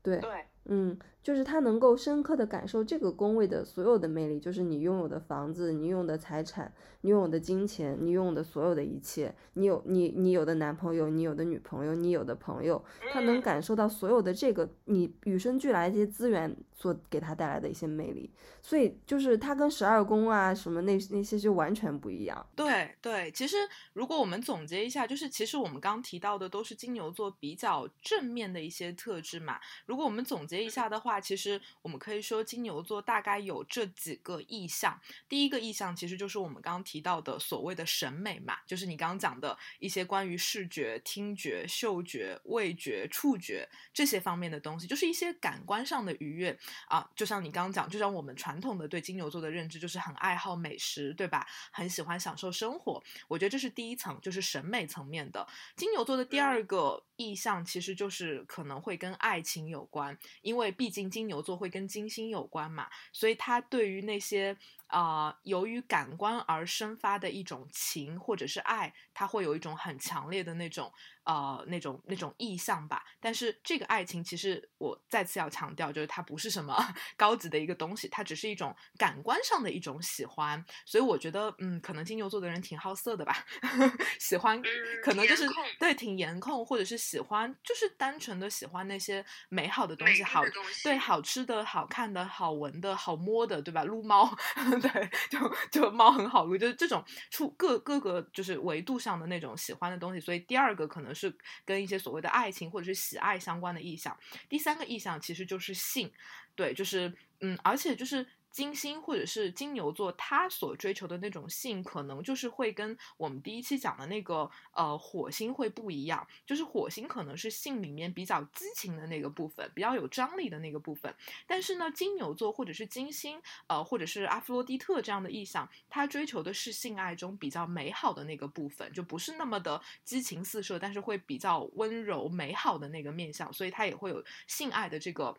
对，对，嗯，就是他能够深刻的感受这个宫位的所有的魅力，就是你拥有的房子，你拥有的财产，你拥有的金钱，你拥有的所有的一切，你有你你有的男朋友，你有的女朋友，你有的朋友，他能嗯感受到所有的这个你与生俱来这些资源所给他带来的一些魅力，所以就是他跟十二宫啊什么那那些就完全不一样。对对，其实如果我们总结一下，就是其实我们刚提到的都是金牛座比较正面的一些特质嘛。如果我们总结一下的话，其实我们可以说金牛座大概有这几个意象。第一个意象其实就是我们刚刚提到的所谓的审美嘛，就是你刚刚讲的一些关于视觉、听觉、嗅觉、味觉、触觉这些方面的东西，就是一些感官上的愉悦啊。就像你刚刚讲，就像我们传统的对金牛座的认知，就是很爱好美食，对吧？很喜欢享受生活。我觉得这是第一层，就是审美层面的。金牛座的第二个意象其实就是可能会跟爱情有关，因为毕竟金牛座会跟金星有关嘛，所以他对于那些、呃由于感官而生发的一种情或者是爱，它会有一种很强烈的那种呃那种那种意象吧。但是这个爱情其实我再次要强调，就是它不是什么 高级的一个东西，它只是一种感官上的一种喜欢。所以我觉得，嗯，可能金牛座的人挺好色的吧，喜欢嗯可能就是对挺颜控，或者是喜欢就是单纯的喜欢那些美好的东西，好对好吃的、好看的、好闻的、好摸的，对吧？撸猫，对，就就猫很好撸，就是这种出各各个就是维度上的那种喜欢的东西。所以第二个可能是跟一些所谓的爱情或者是喜爱相关的意象。第三个意象其实就是性，对，就是嗯，而且就是。金星或者是金牛座，他所追求的那种性，可能就是会跟我们第一期讲的那个呃火星会不一样。就是火星可能是性里面比较激情的那个部分，比较有张力的那个部分。但是呢，金牛座或者是金星，呃，或者是阿弗洛狄特这样的意象，他追求的是性爱中比较美好的那个部分，就不是那么的激情四射，但是会比较温柔美好的那个面相，所以他也会有性爱的这个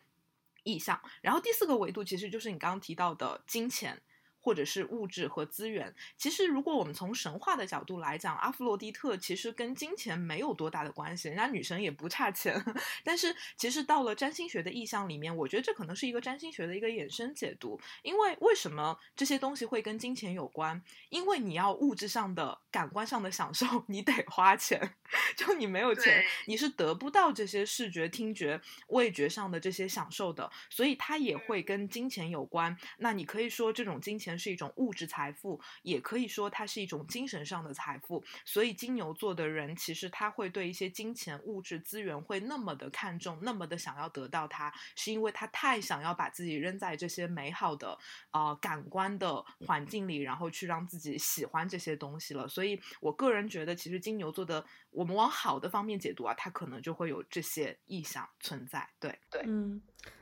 意向。然后第四个维度其实就是你刚刚提到的金钱。或者是物质和资源，其实如果我们从神话的角度来讲，阿弗洛狄特其实跟金钱没有多大的关系，人家女神也不差钱。但是其实到了占星学的意象里面，我觉得这可能是一个占星学的一个衍生解读。因为为什么这些东西会跟金钱有关？因为你要物质上的、感官上的享受，你得花钱。就你没有钱，你是得不到这些视觉、听觉、味觉上的这些享受的。所以它也会跟金钱有关。那你可以说这种金钱是一种物质财富，也可以说它是一种精神上的财富。所以金牛座的人其实他会对一些金钱、物质资源会那么的看重，那么的想要得到它，是因为他太想要把自己扔在这些美好的呃感官的环境里，然后去让自己喜欢这些东西了。所以我个人觉得，其实金牛座的我们往好的方面解读啊，它可能就会有这些意象存在。对，嗯，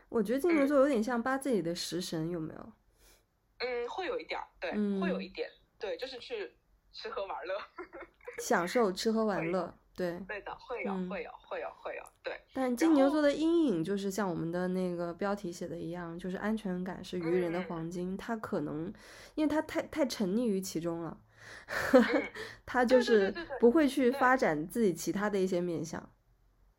我觉得金牛座有点像八字里的食神，有没有？嗯，会有一点儿，对，嗯会有一点，对，就是去吃喝玩乐，享受吃喝玩乐，对。对的，会有，嗯会有，会有，会有，对，但金牛座的阴影就是像我们的那个标题写的一样，就是安全感是愚人的嗯黄金。他可能，因为他太太沉溺于其中了，嗯他就是不会去发展自己其他的一些面相。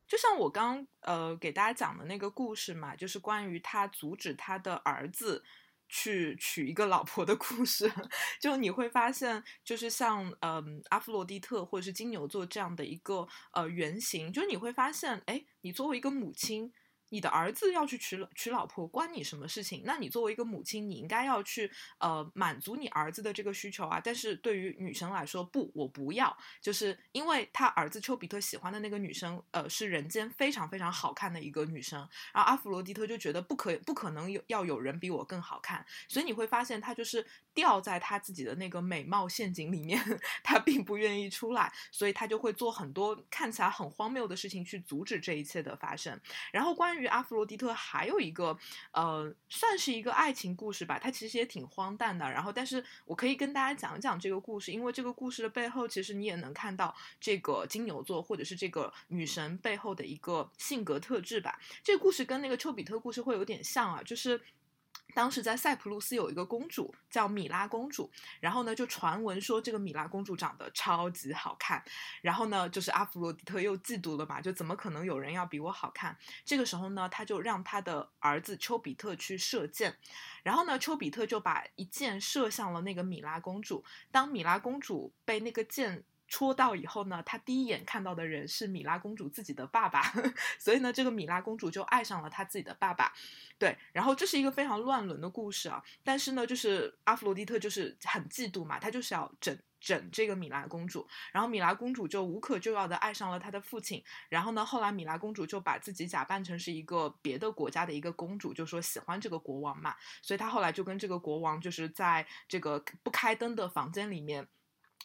就像我刚呃给大家讲的那个故事嘛，就是关于他阻止他的儿子去娶一个老婆的故事。就你会发现，就是像嗯、阿弗洛狄特或者是金牛座这样的一个呃原型，就是你会发现，哎，你作为一个母亲。你的儿子要去娶娶老婆，关你什么事情？那你作为一个母亲，你应该要去呃满足你儿子的这个需求啊。但是对于女生来说，不，我不要，就是因为他儿子丘比特喜欢的那个女生，呃，是人间非常非常好看的一个女生。然后阿弗罗狄特就觉得不可不可能有要有人比我更好看，所以你会发现他就是掉在他自己的那个美貌陷阱里面，他并不愿意出来，所以他就会做很多看起来很荒谬的事情去阻止这一切的发生。然后关于阿弗罗狄特还有一个呃，算是一个爱情故事吧，它其实也挺荒诞的。然后，但是我可以跟大家讲一讲这个故事，因为这个故事的背后，其实你也能看到这个金牛座或者是这个女神背后的一个性格特质吧。这个故事跟那个丘比特故事会有点像啊，就是。当时在塞浦路斯有一个公主叫米拉公主，然后呢就传闻说这个米拉公主长得超级好看，然后呢就是阿弗罗狄特又嫉妒了嘛，就怎么可能有人要比我好看？这个时候呢他就让他的儿子丘比特去射箭，然后呢丘比特就把一箭射向了那个米拉公主，当米拉公主被那个箭。戳到以后呢，他第一眼看到的人是米拉公主自己的爸爸，所以呢，这个米拉公主就爱上了她自己的爸爸。对，然后这是一个非常乱伦的故事啊。但是呢，就是阿弗罗狄特就是很嫉妒嘛，他就是要整整这个米拉公主。然后米拉公主就无可救药的爱上了她的父亲。然后呢，后来米拉公主就把自己假扮成是一个别的国家的一个公主，就说喜欢这个国王嘛。所以她后来就跟这个国王就是在这个不开灯的房间里面。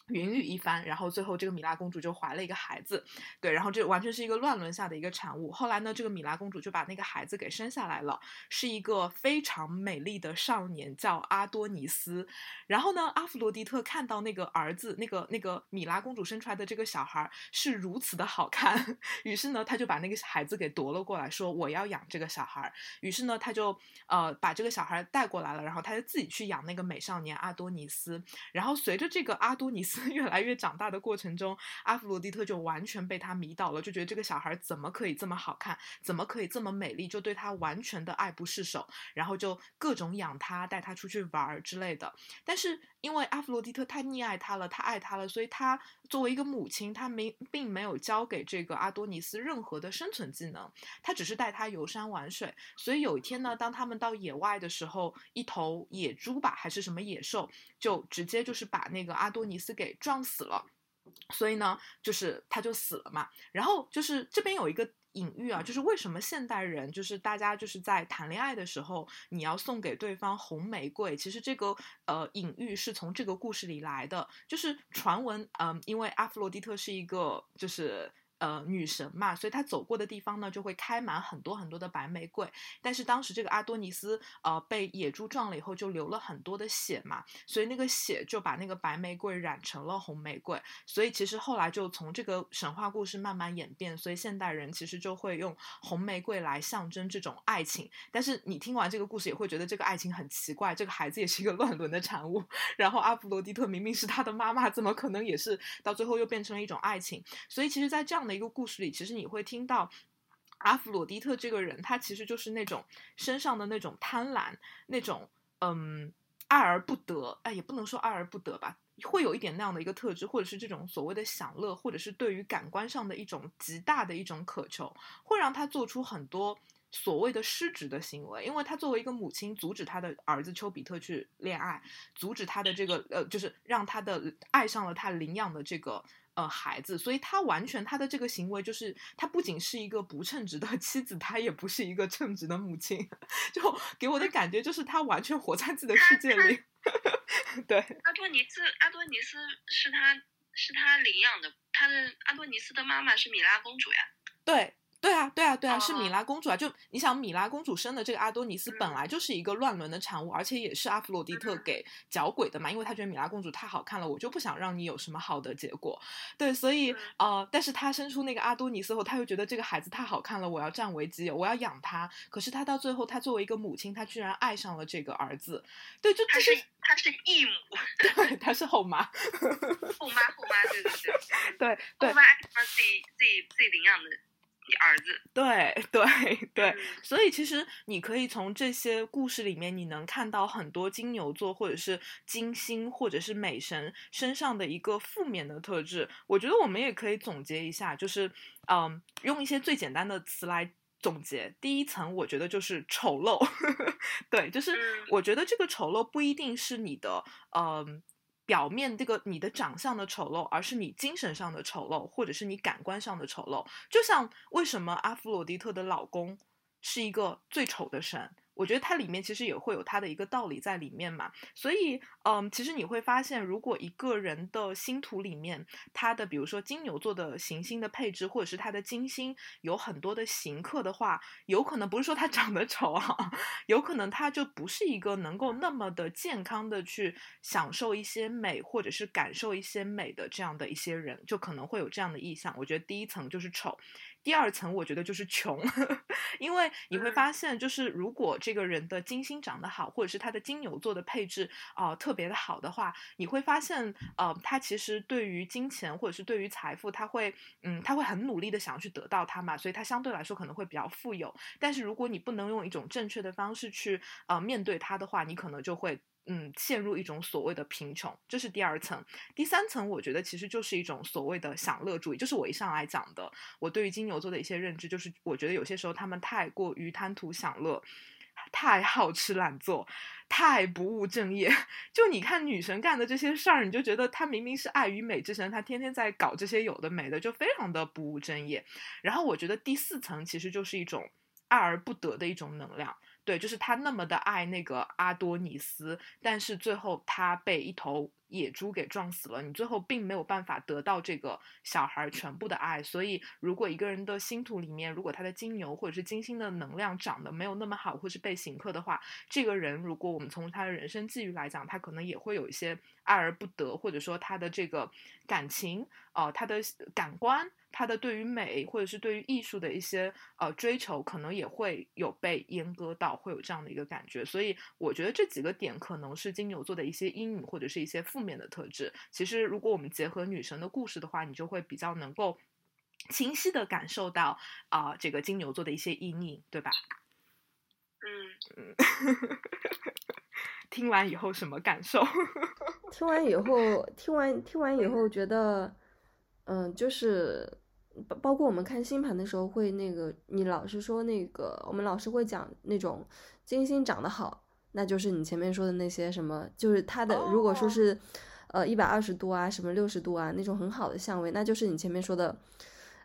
云雨一番，然后最后这个米拉公主就怀了一个孩子，对，然后这完全是一个乱伦下的一个产物。后来呢，这个米拉公主就把那个孩子给生下来了，是一个非常美丽的少年，叫阿多尼斯。然后呢，阿弗罗狄特看到那个儿子，那个那个米拉公主生出来的这个小孩是如此的好看，于是呢，他就把那个孩子给夺了过来，说我要养这个小孩。于是呢，他就呃把这个小孩带过来了，然后他就自己去养那个美少年阿多尼斯。然后随着这个阿多尼斯。越来越长大的过程中，阿弗罗狄特就完全被他迷倒了，就觉得这个小孩怎么可以这么好看，怎么可以这么美丽，就对他完全的爱不释手，然后就各种养他，带他出去玩儿之类的。但是因为阿弗罗狄特太溺爱他了，他爱他了，所以他作为一个母亲，她没并没有教给这个阿多尼斯任何的生存技能，她只是带他游山玩水。所以有一天呢，当他们到野外的时候，一头野猪吧，还是什么野兽，就直接就是把那个阿多尼斯。给撞死了，所以呢，就是他就死了嘛。然后就是这边有一个隐喻啊，就是为什么现代人就是大家就是在谈恋爱的时候，你要送给对方红玫瑰。其实这个呃隐喻是从这个故事里来的，就是传闻，嗯，因为阿弗洛狄特是一个就是。呃，女神嘛，所以她走过的地方呢，就会开满很多很多的白玫瑰。但是当时这个阿多尼斯呃被野猪撞了以后，就流了很多的血嘛，所以那个血就把那个白玫瑰染成了红玫瑰。所以其实后来就从这个神话故事慢慢演变，所以现代人其实就会用红玫瑰来象征这种爱情。但是你听完这个故事也会觉得这个爱情很奇怪，这个孩子也是一个 乱伦的产物。然后阿弗罗狄特明明是他的妈妈，怎么可能也是到最后又变成了一种爱情？所以其实，在这样的一个故事里，其实你会听到阿弗罗狄特这个人，他其实就是那种身上的那种贪婪，那种嗯爱而不得，哎，也不能说爱而不得吧，会有一点那样的一个特质，或者是这种所谓的享乐，或者是对于感官上的一种极大的一种渴求，会让他做出很多所谓的失职的行为。因为他作为一个母亲，阻止他的儿子丘比特去恋爱，阻止他的这个呃，就是让他的爱上了他领养的这个。呃，孩子，所以他完全他的这个行为就是，他不仅是一个不称职的 妻子，他也不是一个称职的母亲，就给我的感觉就是他完全活在自己的世界里。对，阿多尼斯，阿多尼斯是他是他领养的，他的阿多尼斯的妈妈是米拉公主呀。对。对啊，对啊，对啊，是米拉公主啊！就你想，米拉公主生的这个阿多尼斯本来就是一个乱伦的产物，而且也是阿弗洛狄特给搅鬼的嘛，因为他觉得米拉公主太好看了，我就不想让你有什么好的结果。对，所以呃，但是他生出那个阿多尼斯后，他又觉得这个孩子太好看了，我要占为己有，我要养他。可是他到最后，他作为一个母亲，他居然爱上了这个儿子。对，就他是她是义母，对，她是后妈，后妈后妈，对对对，对，后妈自己自己自己领养的。你儿子，对 对对，所以其实你可以从这些故事里面，你能看到很多金牛座或者是金星或者是美神身上的一个负面的特质。我觉得我们也可以总结一下，就是嗯，用一些最简单的词来。总结，第一层我觉得就是丑陋，对，就是嗯。我觉得这个丑陋不一定是你的呃表面这个你的长相的丑陋，而是你精神上的丑陋，或者是你感官上的丑陋。就像为什么阿弗洛狄特的老公是一个最丑的神？我觉得它里面其实也会有它的一个道理在里面嘛，所以，嗯，其实你会发现，如果一个人的星图里面，他的比如说金牛座的行星的配置，或者是他的金星有很多的行克的话，有可能不是说他长得丑啊，有可能他就不是一个能够那么的健康的去享受一些美，或者是感受一些美的这样的一些人，就可能会有这样的意向。我觉得第一层就是丑，第二层我觉得就是穷，因为你会嗯发现，就是如果这个人的金星长得好，或者是他的金牛座的配置啊、特别的好的话，你会发现，呃，他其实对于金钱或者是对于财富，他会嗯，他会很努力的想要去得到它嘛，所以他相对来说可能会比较富有。但是如果你不能用一种正确的方式去呃面对它的话，你可能就会。嗯，陷入一种所谓的贫穷，这是第二层。第三层，我觉得其实就是一种所谓的享乐主义，就是我一上来讲的，我对于金牛座的一些认知，就是我觉得有些时候他们太过于贪图享乐，太好吃懒做，太不务正业。就你看女神干的这些事儿，你就觉得她明明是爱与美之神，她天天在搞这些有的没的，就非常的不务正业。然后我觉得第四层其实就是一种爱而不得的一种能量。对，就是他那么的爱那个阿多尼斯，但是最后他被一头野猪给撞死了，你最后并没有办法得到这个小孩全部的爱。所以，如果一个人的星图里面，如果他的金牛或者是金星的能量长得没有那么好，或是被刑克的话，这个人如果我们从他的人生际遇来讲，他可能也会有一些爱而不得，或者说他的这个感情，呃，他的感官。他的对于美或者是对于艺术的一些呃追求，可能也会有被阉割到，会有这样的一个感觉。所以我觉得这几个点可能是金牛座的一些阴影或者是一些负面的特质。其实如果我们结合女神的故事的话，你就会比较能够清晰的感受到啊、这个金牛座的一些阴影，对吧？嗯，听完以后什么感受？听完以后，听完听完以后，觉得，嗯，就是包包括我们看星盘的时候，会那个，你老是说那个，我们老师会讲那种金星长得好，那就是你前面说的那些什么，就是它的如果说哦。是，呃，一百二十度啊，什么六十度啊，那种很好的相位，那就是你前面说的，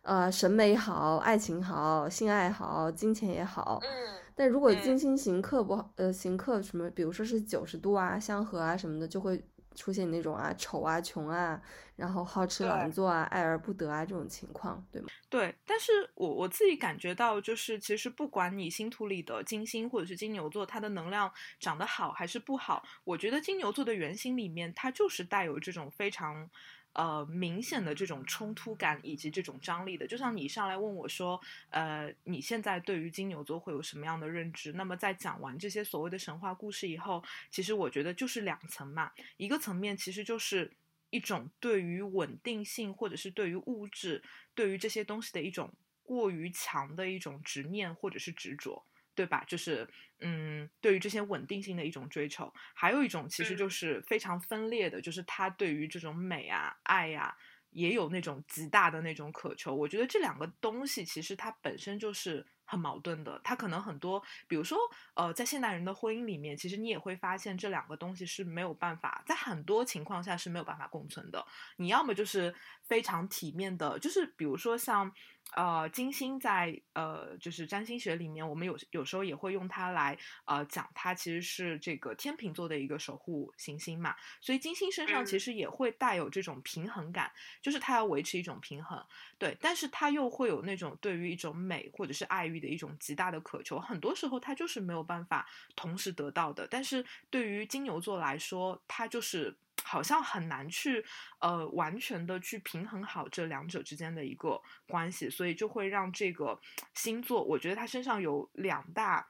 呃，审美好，爱情好，性爱好，金钱也好，嗯，但如果嗯金星行克不好，呃，行克什么，比如说是九十度啊、相合啊什么的，就会出现那种啊丑啊、穷啊，然后好吃懒做啊、爱而不得啊这种情况，对吗？对，但是我我自己感觉到，就是其实不管你星图里的金星或者是金牛座，它的能量长得好还是不好，我觉得金牛座的原型里面，它就是带有这种非常。呃，明显的这种冲突感以及这种张力的，就像你上来问我说，呃，你现在对于金牛座会有什么样的认知？那么在讲完这些所谓的神话故事以后，其实我觉得就是两层嘛，一个层面其实就是一种对于稳定性或者是对于物质、对于这些东西的一种过于强的一种执念或者是执着。对吧？就是，嗯，对于这些稳定性的一种追求，还有一种其实就嗯是非常分裂的，就是他对于这种美啊、爱呀、也有那种极大的那种渴求。我觉得这两个东西其实它本身就是很矛盾的。它可能很多，比如说，呃，在现代人的婚姻里面，其实你也会发现这两个东西是没有办法，在很多情况下是没有办法共存的。你要么就是非常体面的，就是比如说像。呃，金星在呃，就是占星学里面，我们有有时候也会用它来呃讲，它其实是这个天秤座的一个守护行星嘛，所以金星身上其嗯实也会带有这种平衡感，就是它要维持一种平衡，对，但是它又会有那种对于一种美或者是爱欲的一种极大的渴求，很多时候它就是没有办法同时得到的，但是对于金牛座来说，它就是。好像很难去，呃，完全的去平衡好这两者之间的一个关系，所以就会让这个星座，我觉得它身上有两大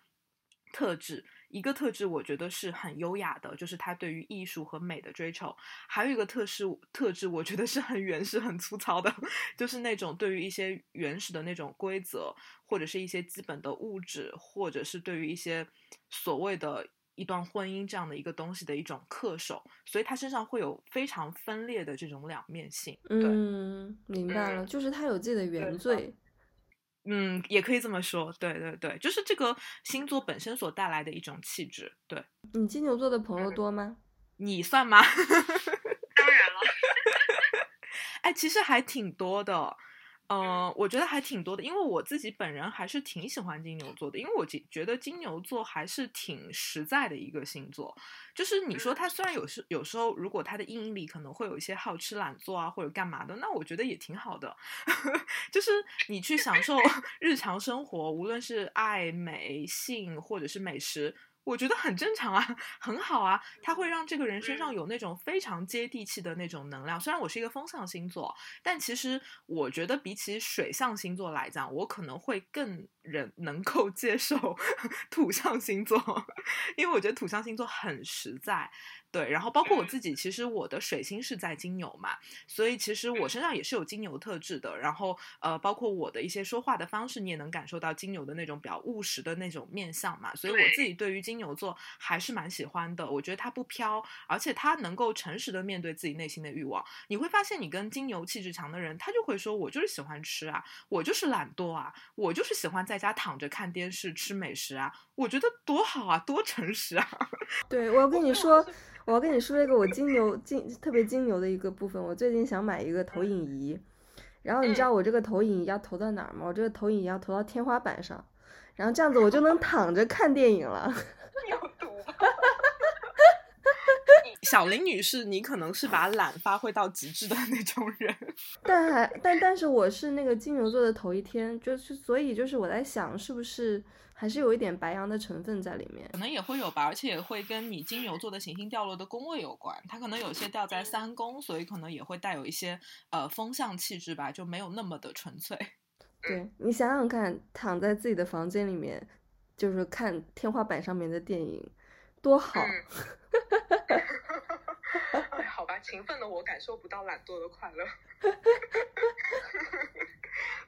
特质，一个特质我觉得是很优雅的，就是它对于艺术和美的追求；还有一个特质特质，我觉得是很原始、很粗糙的，就是那种对于一些原始的那种规则，或者是一些基本的物质，或者是对于一些所谓的。一段婚姻这样的一个东西的一种恪守，所以他身上会有非常分裂的这种两面性。对，嗯，明白了，嗯就是他有自己的原罪。嗯，也可以这么说，对对对，就是这个星座本身所带来的一种气质。对你金牛座的朋友多吗？你算吗？当然了，哎，其实还挺多的。呃，我觉得还挺多的，因为我自己本人还是挺喜欢金牛座的，因为我觉觉得金牛座还是挺实在的一个星座。就是你说他虽然有时有时候，如果他的阴影里可能会有一些好吃懒做啊，或者干嘛的，那我觉得也挺好的。就是你去享受 日常生活，无论是爱美、性或者是美食。我觉得很正常啊，很好啊，它会让这个人身上有那种非常接地气的那种能量。虽然我是一个风象星座，但其实我觉得比起水象星座来讲，我可能会更人能够接受 土象星座，因为我觉得土象星座很实在。对，然后包括我自己，其实我的水星是在金牛嘛，所以其实我身上也是有金牛特质的。然后呃，包括我的一些说话的方式，你也能感受到金牛的那种比较务实的那种面相嘛。所以我自己对于金牛座还是蛮喜欢的。我觉得他不飘，而且他能够诚实的面对自己内心的欲望。你会发现，你跟金牛气质强的人，他就会说：“我就是喜欢吃啊，我就是懒惰啊，我就是喜欢在家躺着看电视吃美食啊。”我觉得多好啊，多诚实啊！对，我要跟你 说，我要跟你说一个我金牛金特别金牛的一个部分。我最近想买一个投影仪，然后你知道我这个投影仪要投到哪儿吗？我这个投影仪要投到天花板上，然后这样子我就能躺着看电影了。小林女士，你可能是把懒发挥到极致的那种人。但还但但是我是那个金牛座的头一天，就是所以就是我在想，是不是还是有一点白羊的成分在里面？可能也会有吧，而且也会跟你金牛座的行星掉落的宫位有关。它可能有些掉在三宫，所以可能也会带有一些呃风向气质吧，就没有那么的纯粹。对你想想看，躺在自己的房间里面，就是看天花板上面的电影，多好！哎，好吧，勤奋的我感受不到懒惰的快乐。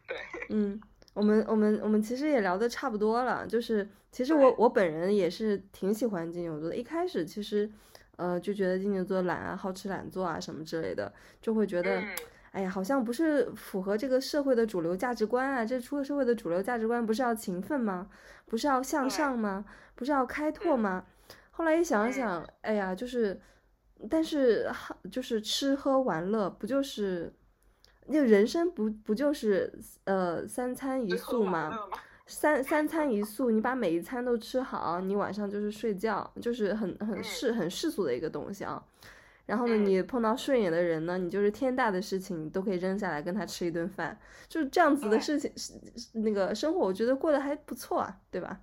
对，嗯，我们我们我们其实也聊的差不多了，就是其实我我本人也是挺喜欢金牛座的。一开始其实，呃，就觉得金牛座懒啊、好吃懒做啊什么之类的，就会觉得，嗯哎呀，好像不是符合这个社会的主流价值观啊。这出了社会的主流价值观，不是要勤奋吗？不是要向上吗？不是要开拓吗？后来一想想，哎呀，就是，但是哈就是吃喝玩乐，不就是，那人生不不就是呃三餐一宿吗？吗？三三餐一宿，你把每一餐都吃好，你晚上就是睡觉，就是很很嗯世很世俗的一个东西啊。然后呢，嗯你碰到顺眼的人呢，你就是天大的事情，你都可以扔下来跟他吃一顿饭，就是这样子的事情，是是那个生活，我觉得过得还不错啊，对吧？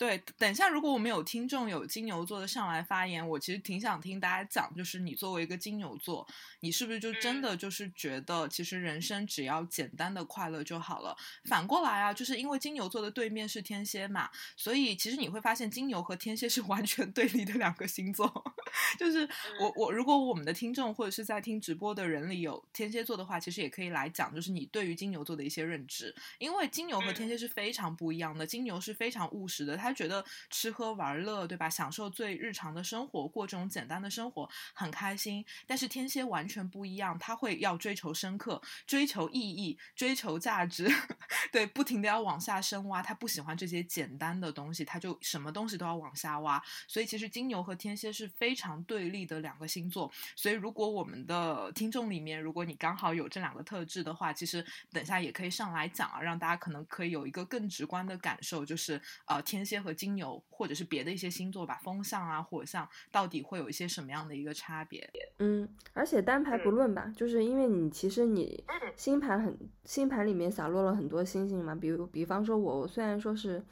对，等一下，如果我们有听众有金牛座的上来发言，我其实挺想听大家讲，就是你作为一个金牛座，你是不是就真的就是觉得，其实人生只要简单的快乐就好了？反过来啊，就是因为金牛座的对面是天蝎嘛，所以其实你会发现金牛和天蝎是完全对立的两个星座。就是我我如果我们的听众或者是在听直播的人里有天蝎座的话，其实也可以来讲，就是你对于金牛座的一些认知，因为金牛和天蝎是非常不一样的。金牛是非常务实的，他他觉得吃喝玩乐，对吧？享受最日常的生活，过这种简单的生活很开心。但是天蝎完全不一样，他会要追求深刻，追求意义，追求价值，对，不停的要往下深挖。他不喜欢这些简单的东西，他就什么东西都要往下挖。所以其实金牛和天蝎是非常对立的两个星座。所以如果我们的听众里面，如果你刚好有这两个特质的话，其实等下也可以上来讲啊，让大家可能可以有一个更直观的感受，就是呃天蝎和金牛或者是别的一些星座吧，风象啊、火象到底会有一些什么样的一个差别？嗯，而且单排不嗯论吧，就是因为你其实你嗯星盘很星盘里面洒落了很多星星嘛，比如比方说我，我虽然说是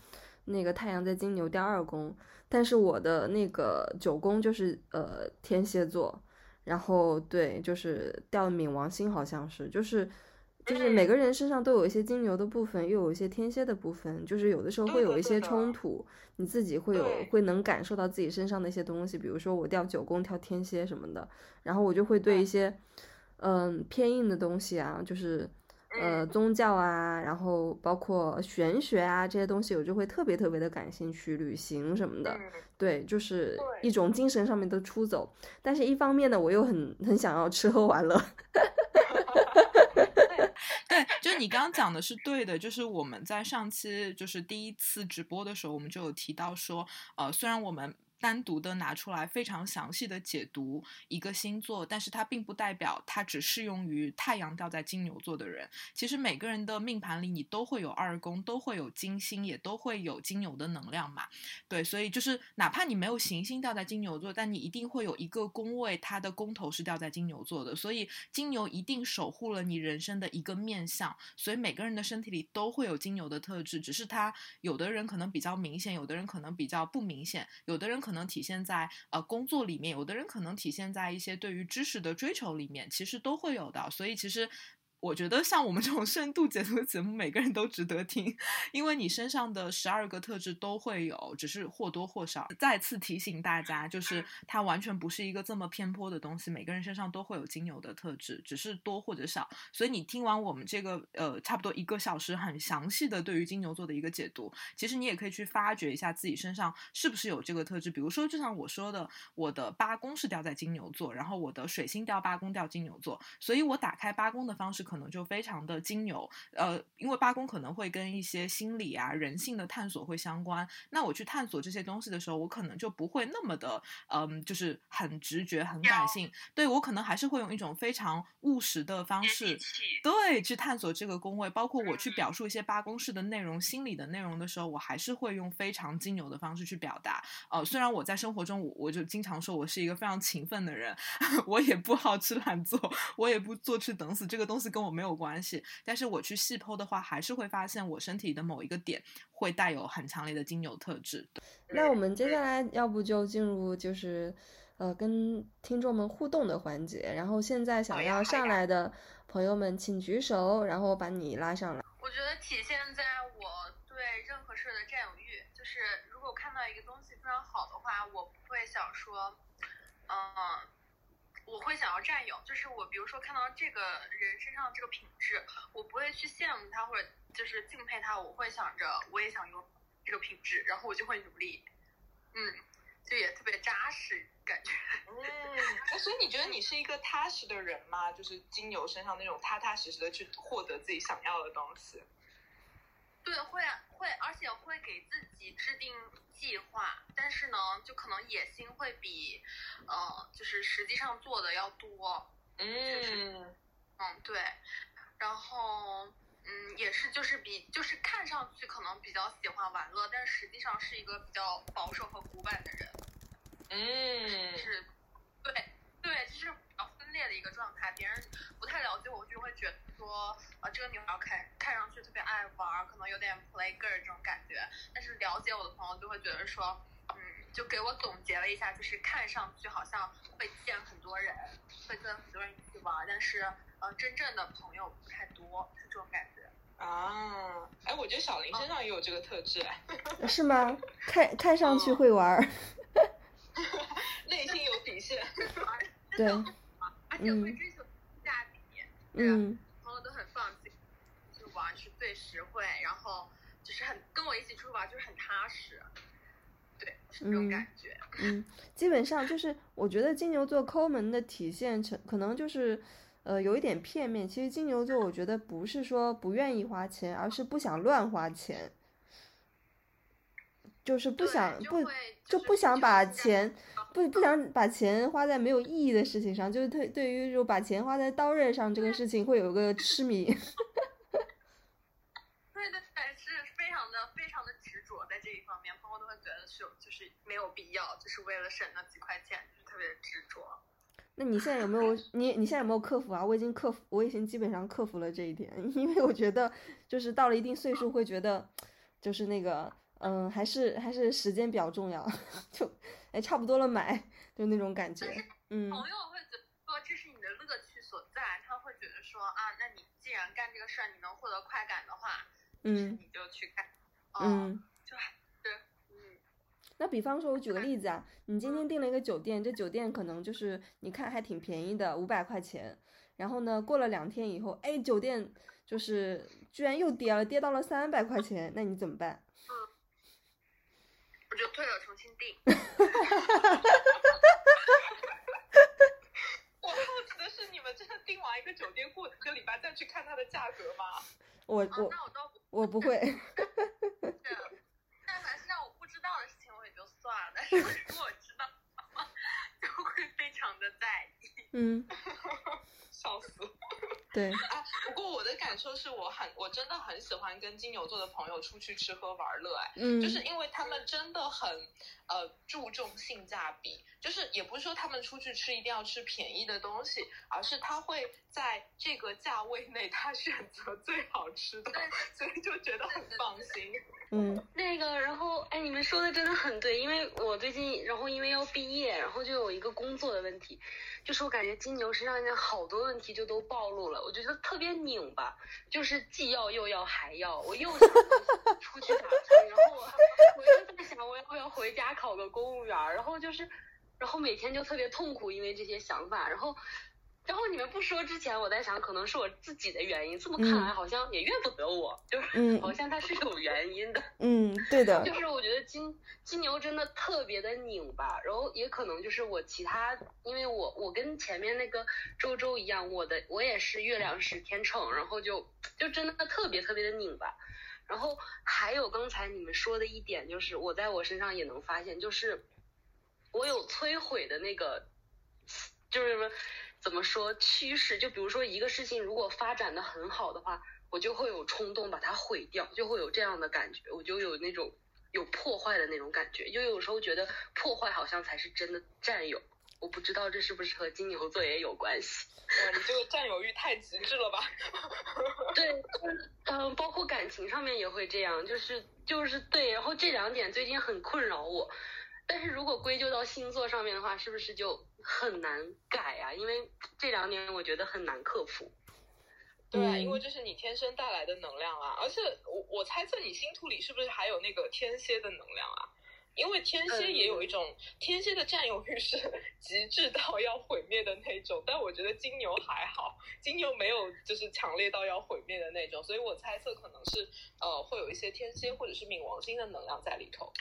那个太阳在金牛第二宫，但是我的那个九宫就是呃天蝎座，然后对，就是掉了冥王星，好像是，就是就是每个人身上都有一些金牛的部分，又有一些天蝎的部分，就是有的时候会有一些冲突，你自己会有会能感受到自己身上的一些东西，比如说我掉九宫、跳天蝎什么的，然后我就会对一些嗯偏硬的东西啊，就是呃嗯。宗教啊，然后包括玄学啊这些东西，我就会特别特别的感兴趣，旅行什么的。嗯。对，就是一种精神上面的出走，但是一方面呢，我又很很想要吃喝玩乐。你刚刚讲的是对的，就是我们在上期就是第一次直播的时候，我们就有提到说，呃，虽然我们。单独的拿出来非常详细的解读一个星座，但是它并不代表它只适用于太阳掉在金牛座的人。其实每个人的命盘里，你都会有二宫，都会有金星，也都会有金牛的能量嘛。对，所以就是哪怕你没有行星掉在金牛座，但你一定会有一个宫位，它的宫头是掉在金牛座的。所以金牛一定守护了你人生的一个面相。所以每个人的身体里都会有金牛的特质，只是他有的人可能比较明显，有的人可能比较不明显，有的人可可能体现在呃工作里面，有的人可能体现在一些对于知识的追求里面，其实都会有的。所以其实。我觉得像我们这种深度解读的节目，每个人都值得听，因为你身上的十二个特质都会有，只是或多或少。再次提醒大家，就是它完全不是一个这么偏颇的东西，每个人身上都会有金牛的特质，只是多或者少。所以你听完我们这个呃差不多一个小时很详细的对于金牛座的一个解读，其实你也可以去发掘一下自己身上是不是有这个特质。比如说，就像我说的，我的八宫是掉在金牛座，然后我的水星掉八宫掉金牛座，所以我打开八宫的方式。可能就非常的金牛，呃，因为八宫可能会跟一些心理啊、人性的探索会相关。那我去探索这些东西的时候，我可能就不会那么的，嗯，就是很直觉、很感性。对我可能还是会用一种非常务实的方式，对，去探索这个宫位。包括我去表述一些八宫式的内容、心理的内容的时候，我还是会用非常金牛的方式去表达。呃，虽然我在生活中，我我就经常说我是一个非常勤奋的人，我也不好吃懒做，我也不坐吃等死，这个东西跟我没有关系，但是我去细剖的话，还是会发现我身体的某一个点会带有很强烈的金牛特质。那我们接下来要不就进入就是呃跟听众们互动的环节，然后现在想要上来的朋友们请举手，然后把你拉上来。我觉得体现在我对任何事的占有欲，就是如果看到一个东西非常好的话，我不会想说，嗯。我会想要占有，就是我比如说看到这个人身上这个品质，我不会去羡慕他或者就是敬佩他，我会想着我也想拥有这个品质，然后我就会努力，嗯，就也特别扎实感觉。嗯，所以你觉得你是一个踏实的人吗？就是金牛身上那种踏踏实实的去获得自己想要的东西。对，会会，而且会给自己制定计划，但是呢，就可能野心会比，呃，就是实际上做的要多。嗯，嗯，对，然后，嗯，也是，就是比，就是看上去可能比较喜欢玩乐，但实际上是一个比较保守和古板的人。嗯，是，对，对，就是裂的一个状态，别人不太了解我，就会觉得说，呃，这个女孩看看上去特别爱玩，可能有点 play girl 这种感觉。但是了解我的朋友就会觉得说，嗯，就给我总结了一下，就是看上去好像会见很多人，会跟很多人一起玩，但是呃，真正的朋友不太多，是这种感觉。啊，哎，我觉得小林身上也有这个特质，是吗？看看上去会玩儿，内心有底线。对，而且会追求性价比，嗯，朋友都很放心，去玩是最实惠，然后就是很跟我一起出去玩就是很踏实，对，是这种感觉。嗯，基本上就是我觉得金牛座抠门的体现成可能就是。呃，有一点片面。其实金牛座，我觉得不是说不愿意花钱，而是不想乱花钱，就是不想不就不想把钱不不想把钱花在没有意义的事情上。就是对对于就把钱花在刀刃上这个事情，会有个痴迷。对对对，是非常的非常的执着在这一方面，朋友都会觉得是就是没有必要，就是为了省那几块钱，就是特别执着。那你现在有没有你你现在有没有克服啊？我已经克服，我已经基本上克服了这一点，因为我觉得就是到了一定岁数会觉得，就是那个嗯，还是还是时间比较重要，就哎差不多了买，就那种感觉。嗯。朋友会觉得说这是你的乐趣所在，他会觉得说啊，那你既然干这个事儿，你能获得快感的话，嗯，你就去干。嗯。就还是嗯。那比方说，我举个例子啊，你今天订了一个酒店，这酒店可能就是你看还挺便宜的，五百块钱。然后呢，过了两天以后，哎，酒店就是居然又跌了，跌到了三百块钱，那你怎么办？嗯，我就退了，重新订。我好奇的是，你们真的订完一个酒店，过一个礼拜再去看它的价格吗？啊，我我那我倒不我不会。是，但凡是让我不知道的事情，我也就算了。但是如果知道的话，就会非常的在意。嗯，笑死。对，啊，不过我的感受是我很，我真的很喜欢跟金牛座的朋友出去吃喝玩乐，哎，嗯，就是因为他们真的很呃注重性价比，就是也不是说他们出去吃一定要吃便宜的东西，而是他会在这个价位内他选择最好吃的，所以就觉得很放心。嗯。那个，然后哎，你们说的真的很对，因为我最近，然后因为要毕业，然后就有一个工作的问题，就是我感觉金牛身上的好多问题就都暴露了，我觉得特别拧巴，就是既要又要还要，我又想出去打针，然后我我又在想我要不要回家考个公务员，然后就是，然后每天就特别痛苦，因为这些想法，然后。然后你们不说之前，我在想，可能是我自己的原因。这么看来，好像也怨不得我，就是嗯好像它是有原因的。嗯，对的，就是我觉得金金牛真的特别的拧巴，然后也可能就是我其他，因为我我跟前面那个周周一样，我的我也是月亮是天秤，然后就就真的特别特别的拧巴。然后还有刚才你们说的一点，就是我在我身上也能发现，就是我有摧毁的那个，就是什么怎么说趋势？就比如说一个事情如果发展的很好的话，我就会有冲动把它毁掉，就会有这样的感觉，我就有那种有破坏的那种感觉，就有时候觉得破坏好像才是真的占有。我不知道这是不是和金牛座也有关系。哇，你这个占有欲太极致了吧？对，就是嗯，包括感情上面也会这样，就是就是对，然后这两点最近很困扰我。但是如果归咎到星座上面的话，是不是就很难改啊？因为这两点我觉得很难克服。对啊，嗯因为这是你天生带来的能量啊，而且我我猜测你星图里是不是还有那个天蝎的能量啊？因为天蝎也有一种、天蝎的占有欲是极致到要毁灭的那种，但我觉得金牛还好，金牛没有就是强烈到要毁灭的那种，所以我猜测可能是呃会有一些天蝎或者是冥王星的能量在里头。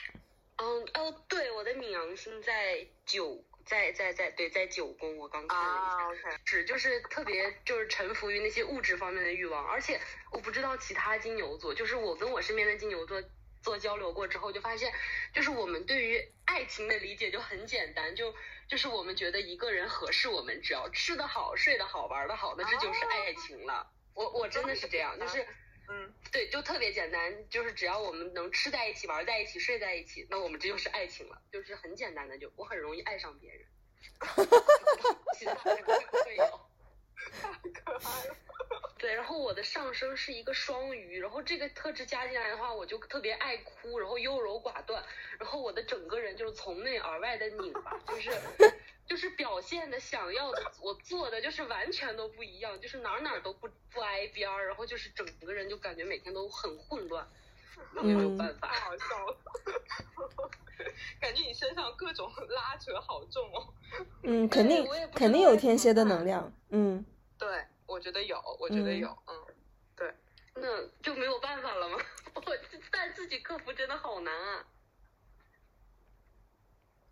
嗯哦，对，我的冥王星在九，在在在对，在九宫，我刚看了一下。是，就是特别就是臣服于那些物质方面的欲望，而且我不知道其他金牛座，就是我跟我身边的金牛座做交流过之后，就发现，就是我们对于爱情的理解就很简单，就就是我们觉得一个人合适我们，只要吃得好、睡得好、玩得好，那这就是爱情了。我我真的是这样，就是。嗯，对，就特别简单，就是只要我们能吃在一起、玩在一起、睡在一起，那我们这就是爱情了，就是很简单的就，我很容易爱上别人，其他的不会有。可爱了。对，然后我的上升是一个双鱼，然后这个特质加进来的话，我就特别爱哭，然后优柔寡断，然后我的整个人就是从内而外的拧巴，就是就是表现的想要的，我做的就是完全都不一样，就是哪儿哪儿都不不挨边儿，然后就是整个人就感觉每天都很混乱，没有办太法。好笑了，感觉你身上各种拉扯好重哦。嗯，肯定我也肯定有天蝎的能量，嗯对，我觉得有，我觉得嗯有，嗯，那就没有办法了吗？我但自己克服真的好难啊。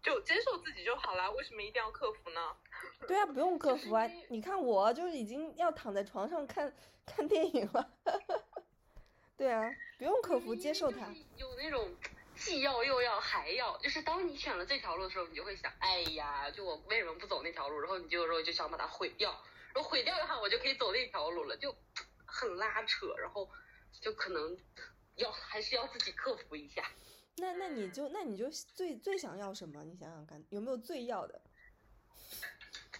就接受自己就好啦，为什么一定要克服呢？对啊，不用克服啊！你看我就已经要躺在床上看看电影了，对啊，不用克服，接受它就。是有那种既要又要还要，就是当你选了这条路的时候，你就会想，哎呀，就我为什么不走那条路？然后你就有时候就想把它毁掉，然后毁掉的话，我就可以走那条路了，就很拉扯，然后就可能要还是要自己克服一下。那那你就那你就最最想要什么？你想想看，有没有最要的？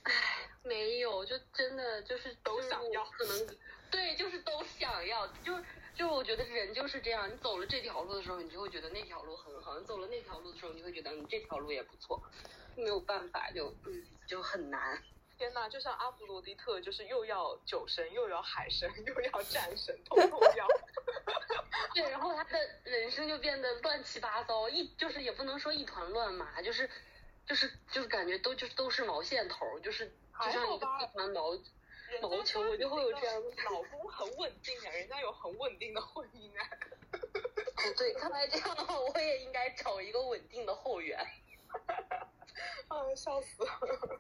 唉 没有，就真的就是都想要可能对，就是都想要，就就我觉得人就是这样，你走了这条路的时候，你就会觉得那条路很好；你走了那条路的时候，你就会觉得你这条路也不错。没有办法，就嗯就很难。天呐，就像阿弗罗狄特，就是又要酒神，又要海神，又要战神，统统要。对，然后他的人生就变得乱七八糟，一就是也不能说一团乱麻，就是就是就是感觉都就是都是毛线头，就是就还像一个一团毛毛球，我就会有这样的。老公很稳定啊，人家有很稳定的婚姻啊。哦，对，看来这样的话，我也应该找一个稳定的后援。啊，笑死了！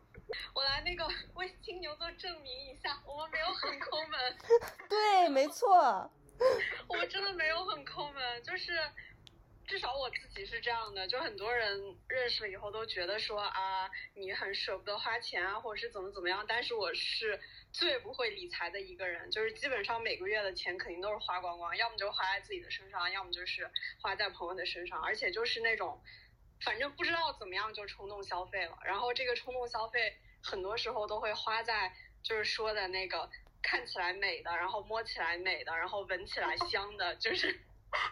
我来那个为金牛座证明一下，我们没有很抠门。对，没错，我真的没有很抠门，就是至少我自己是这样的，就很多人认识了以后都觉得说啊，你很舍不得花钱啊，或者是怎么怎么样，但是我是最不会理财的一个人，就是基本上每个月的钱肯定都是花光光，要么就花在自己的身上，要么就是花在朋友的身上，而且就是那种反正不知道怎么样就冲动消费了，然后这个冲动消费很多时候都会花在就是说的那个看起来美的，然后摸起来美的，然后闻起来香的，就是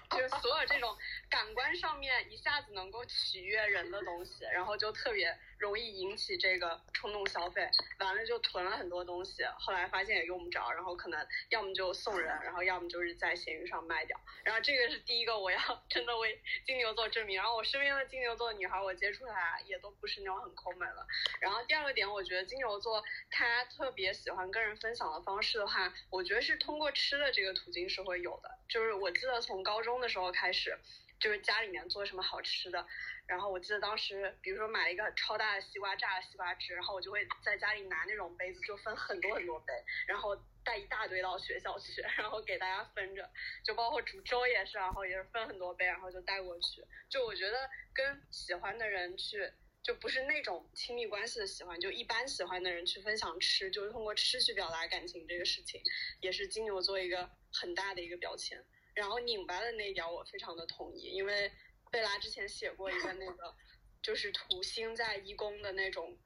就是所有这种感官上面一下子能够取悦人的东西，然后就特别容易引起这个冲动消费，完了就囤了很多东西，后来发现也用不着，然后可能要么就送人，然后要么就是在闲鱼上卖掉，然后这个是第一个我要 真的为金牛座证明，然后我身边的金牛座女孩，我接触她也都不是那种很抠门了。然后第二个点，我觉得金牛座他特别喜欢跟人分享的方式的话，我觉得是通过吃的这个途径是会有的。就是我记得从高中的时候开始，就是家里面做什么好吃的，然后我记得当时，比如说买了一个超大的西瓜榨的西瓜汁，然后我就会在家里拿那种杯子，就分很多很多杯，然后带一大堆到学校去，然后给大家分着，就包括煮粥也是，然后也是分很多杯，然后就带过去。就我觉得跟喜欢的人去。就不是那种亲密关系的喜欢，就一般喜欢的人去分享吃，就是通过吃去表达感情这个事情，也是金牛座一个很大的一个标签。然后拧巴的那一点我非常的同意，因为贝拉之前写过一个那个，就是土星在一宫的那种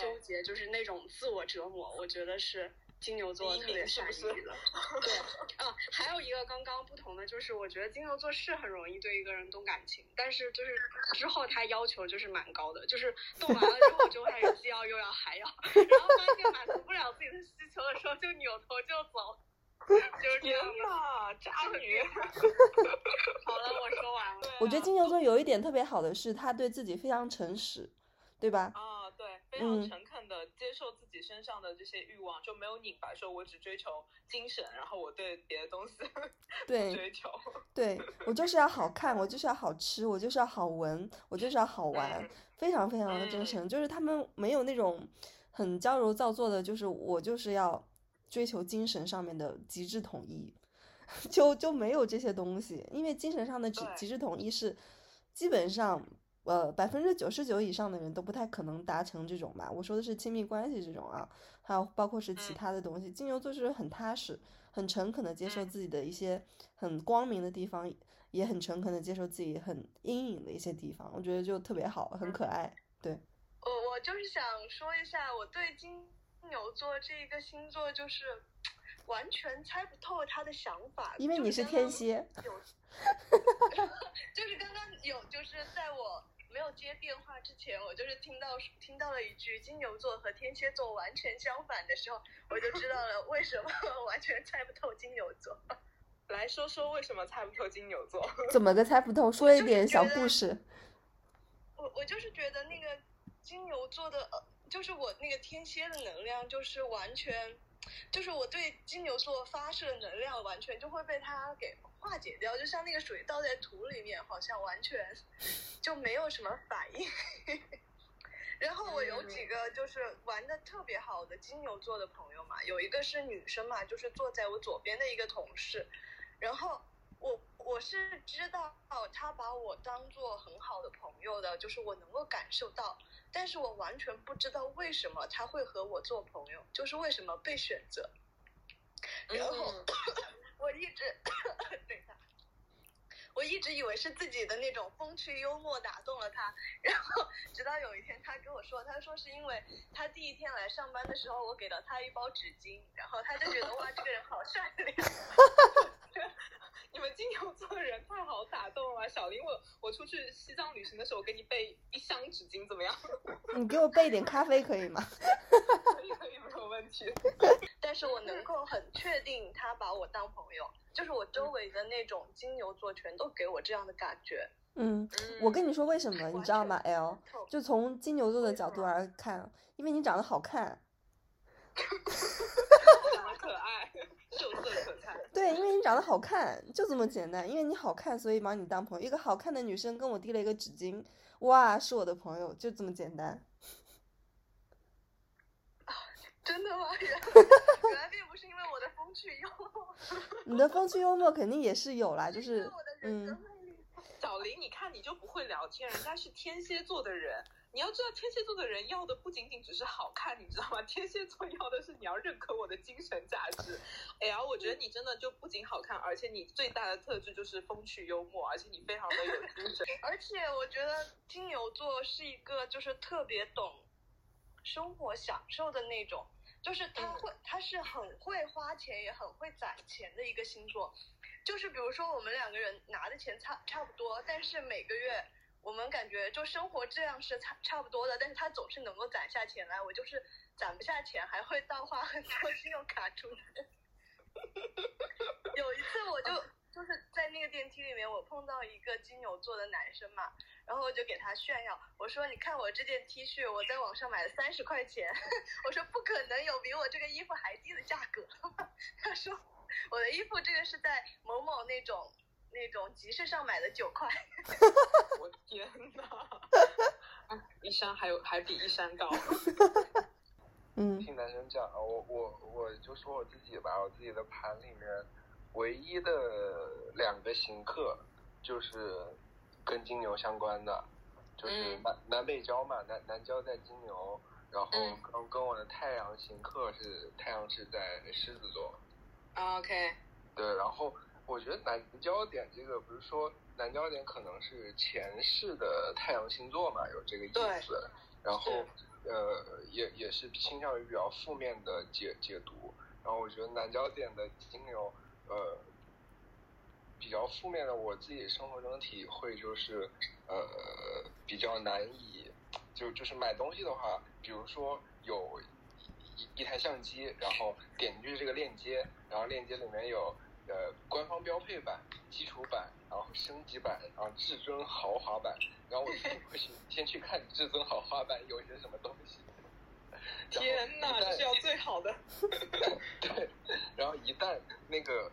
纠结，就是那种自我折磨，我觉得是金牛座特别善于的。对，啊，还有一个刚刚不同的就是，我觉得金牛座是很容易对一个人动感情，但是就是之后他要求就是蛮高的，就是动完了之后就开始既要又要还要，然后发现满足不了自己的需求的时候就扭头就走，就是这样的。呐，渣女！好了，我说完了。我觉得金牛座有一点特别好的是，他对自己非常诚实，对吧？啊，对，非常诚恳的接受自己身上的这些欲望，就没有拧巴，说我只追求精神，然后我对别的东西 对不追求。对我就是要好看，我就是要好吃，我就是要好闻，我就是要好玩，嗯非常非常的真诚。就是他们没有那种很娇柔造作的，就是我就是要追求精神上面的极致统一，就就没有这些东西。因为精神上的极极致统一是基本上呃百分之九十九以上的人都不太可能达成这种吧。我说的是亲密关系这种啊，还有包括是其嗯他的东西。金牛座就是很踏实、很诚恳的接受嗯自己的一些很光明的地方，也很诚恳的接受自己很阴影的一些地方。我觉得就特别好，很可爱。对，我我就是想说一下，我对金牛座这一个星座就是 完全猜不透他的想法，因为你是天蝎，有 就是刚刚有，就是在我没有接电话之前，我就是听到听到了一句金牛座和天蝎座完全相反的时候，我就知道了为什么完全猜不透金牛座。来说说为什么猜不透金牛座？怎么个猜不透？说一点小故事。我我就是觉得那个金牛座的，呃，就是我那个天蝎的能量，就是完全，就是我对金牛座发射的能量，完全就会被它给化解掉，就像那个水倒在土里面，好像完全就没有什么反应。然后我有几个就是玩的特别好的金牛座的朋友嘛，有一个是女生嘛，就是坐在我左边的一个同事，然后我我是知道他把我当做很好的朋友的，就是我能够感受到，但是我完全不知道为什么他会和我做朋友，就是为什么被选择。然后、嗯 我一直等一下，我一直以为是自己的那种风趣幽默打动了他，然后直到有一天他跟我说，他说是因为他第一天来上班的时候，我给了他一包纸巾，然后他就觉得哇，这个人好善良。你们金牛座的人太好打动了，小林，我我出去西藏旅行的时候，我给你备一箱纸巾，怎么样？你给我备点咖啡可以吗？可以可以，没有问题。但是我能够很确定他把我当朋友，就是我周围的那种金牛座全都给我这样的感觉。嗯，我跟你说为什么，你知道吗？L，就从金牛座的角度而看，因为你长得好看。长得可爱，秀色可餐。对，因为你长得好看，就这么简单。因为你好看，所以把你当朋友。一个好看的女生跟我递了一个纸巾，哇，是我的朋友，就这么简单。真的吗？原来原来并不是因为我的风趣幽默，你的风趣幽默肯定也是有啦，就是嗯，小林，你看你就不会聊天，人家是天蝎座的人。你要知道，天蝎座的人要的不仅仅只是好看，你知道吗？天蝎座要的是你要认可我的精神价值。哎呀，我觉得你真的就不仅好看，而且你最大的特质就是风趣幽默，而且你非常的有精神。而且我觉得金牛座是一个就是特别懂生活享受的那种，就是他会，他是很会花钱，也很会攒钱的一个星座。就是比如说我们两个人拿的钱差差不多，但是每个月我们感觉就生活质量是差差不多的，但是他总是能够攒下钱来，我就是攒不下钱，还会倒花很多信用卡出来。有一次我就就是在那个电梯里面，我碰到一个金牛座的男生嘛，然后我就给他炫耀，我说你看我这件 T 恤，我在网上买了三十块钱，我说不可能有比我这个衣服还低的价格。他说我的衣服这个是在某某那种那种集市上买的九块。我天哪！啊一山还有还比一山高。嗯听男生讲，我我我就说我自己吧，我自己的盘里面唯一的两个行客就是跟金牛相关的，就是嗯南、南北交嘛，南南交在金牛，然后嗯跟跟我的太阳行客是太阳是在狮子座，OK，对，然后我觉得南焦点这个不是说南焦点可能是前世的太阳星座嘛，有这个意思，然后呃也也是倾向于比较负面的解解读，然后我觉得南焦点的金牛呃比较负面的，我自己生活中的体会就是呃比较难以就就是买东西的话，比如说有一一台相机，然后点进去这个链接，然后链接里面有呃官方标配版、基础版，然后升级版，然后至尊豪华版，然后我一定 会去先去看至尊豪华版有些什么东西。天哪，这是要最好的。对，然后一旦那个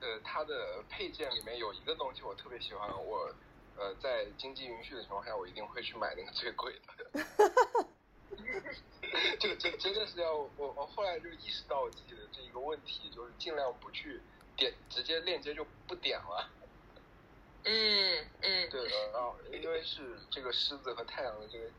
呃它的配件里面有一个东西我特别喜欢，我呃在经济允许的情况下，我一定会去买那个最贵的。就就真真的是要我我后来就意识到我自己的这一个问题，就是尽量不去点，直接链接就不点了。嗯嗯，对的，然后因为是这个狮子和太阳的这个，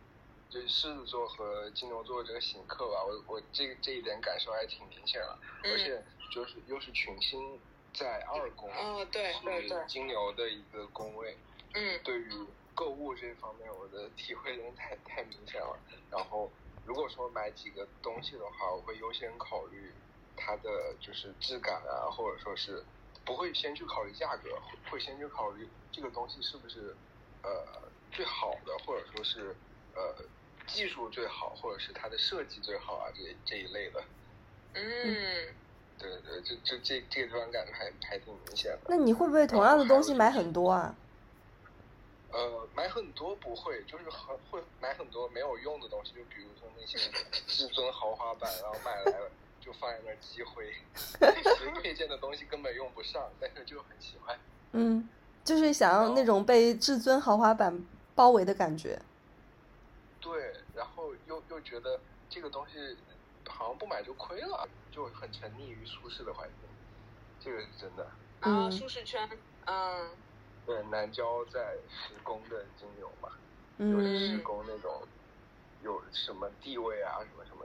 就是狮子座和金牛座这个行客吧，我我这个这一点感受还挺明显了，嗯。而且就是又是群星在二宫，哦对对对。是金牛的一个宫位，嗯。对于购物这方面，我的体会真的太太明显了。然后如果说买几个东西的话，我会优先考虑它的就是质感啊，或者说是不会先去考虑价格，会会先去考虑这个东西是不是呃最好的，或者说是呃技术最好，或者是它的设计最好啊这这一类的。嗯，对对，这这这这个地方感觉还还挺明显的。那你会不会同样的东西买很多啊？呃，买很多不会，就是很会买很多没有用的东西，就比如说那些至尊豪华版，然后买来了就放在那儿积灰，其实配件的东西根本用不上，但是就很喜欢。嗯，就是想要那种被至尊豪华版包围的感觉。对，然后又又觉得这个东西好像不买就亏了，就很沉溺于舒适的环境，这个是真的。啊，嗯舒适圈，嗯对，南郊在施工的金牛嘛，就是十嗯宫那种有什么地位啊，什么什么的。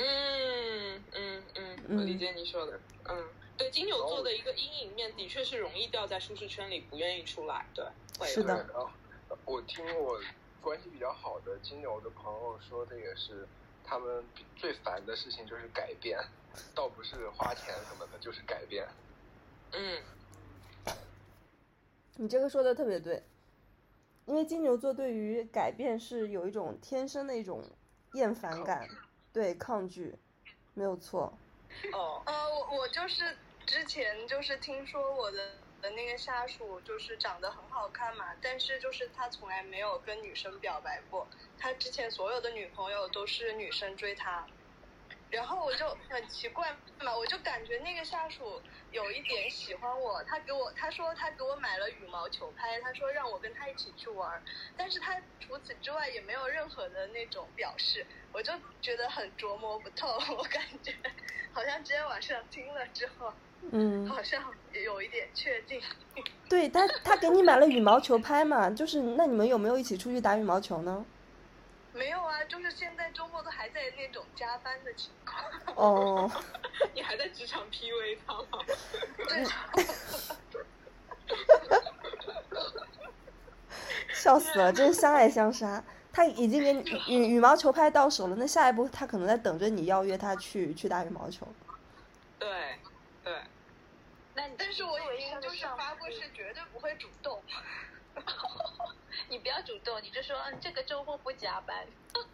嗯嗯嗯，我理解你说的，嗯，对，金牛座的一个阴影面的确是容易掉在舒适圈里，不愿意出来，对，会是的，然后我听我关系比较好的金牛的朋友说的也是，他们最烦的事情就是改变，倒不是花钱什么的，就是改变。嗯。你这个说的特别对，因为金牛座对于改变是有一种天生的一种厌烦感，对抗拒，没有错。哦，呃，我我就是之前就是听说我的的那个下属就是长得很好看嘛，但是就是他从来没有跟女生表白过，他之前所有的女朋友都是女生追他，然后我就很奇怪嘛，我就感觉那个下属有一点喜欢我，他给我他说他给我买了羽毛球拍，他说让我跟他一起去玩儿，但是他除此之外也没有任何的那种表示，我就觉得很琢磨不透，我感觉好像今天晚上听了之后，嗯，好像有一点确定。对他他给你买了羽毛球拍嘛，就是那你们有没有一起出去打羽毛球呢？没有啊，就是现在周末都还在那种加班的情况。哦，你还在职场 PUA 他吗？对，笑死了，真是相爱相杀。他已经给你羽羽毛球拍到手了，那下一步他可能在等着你邀约他去去打羽毛球。对对，那但是我已经他的就是上发过誓，绝对不会主动。你不要主动，你就说嗯，这个周末不加班。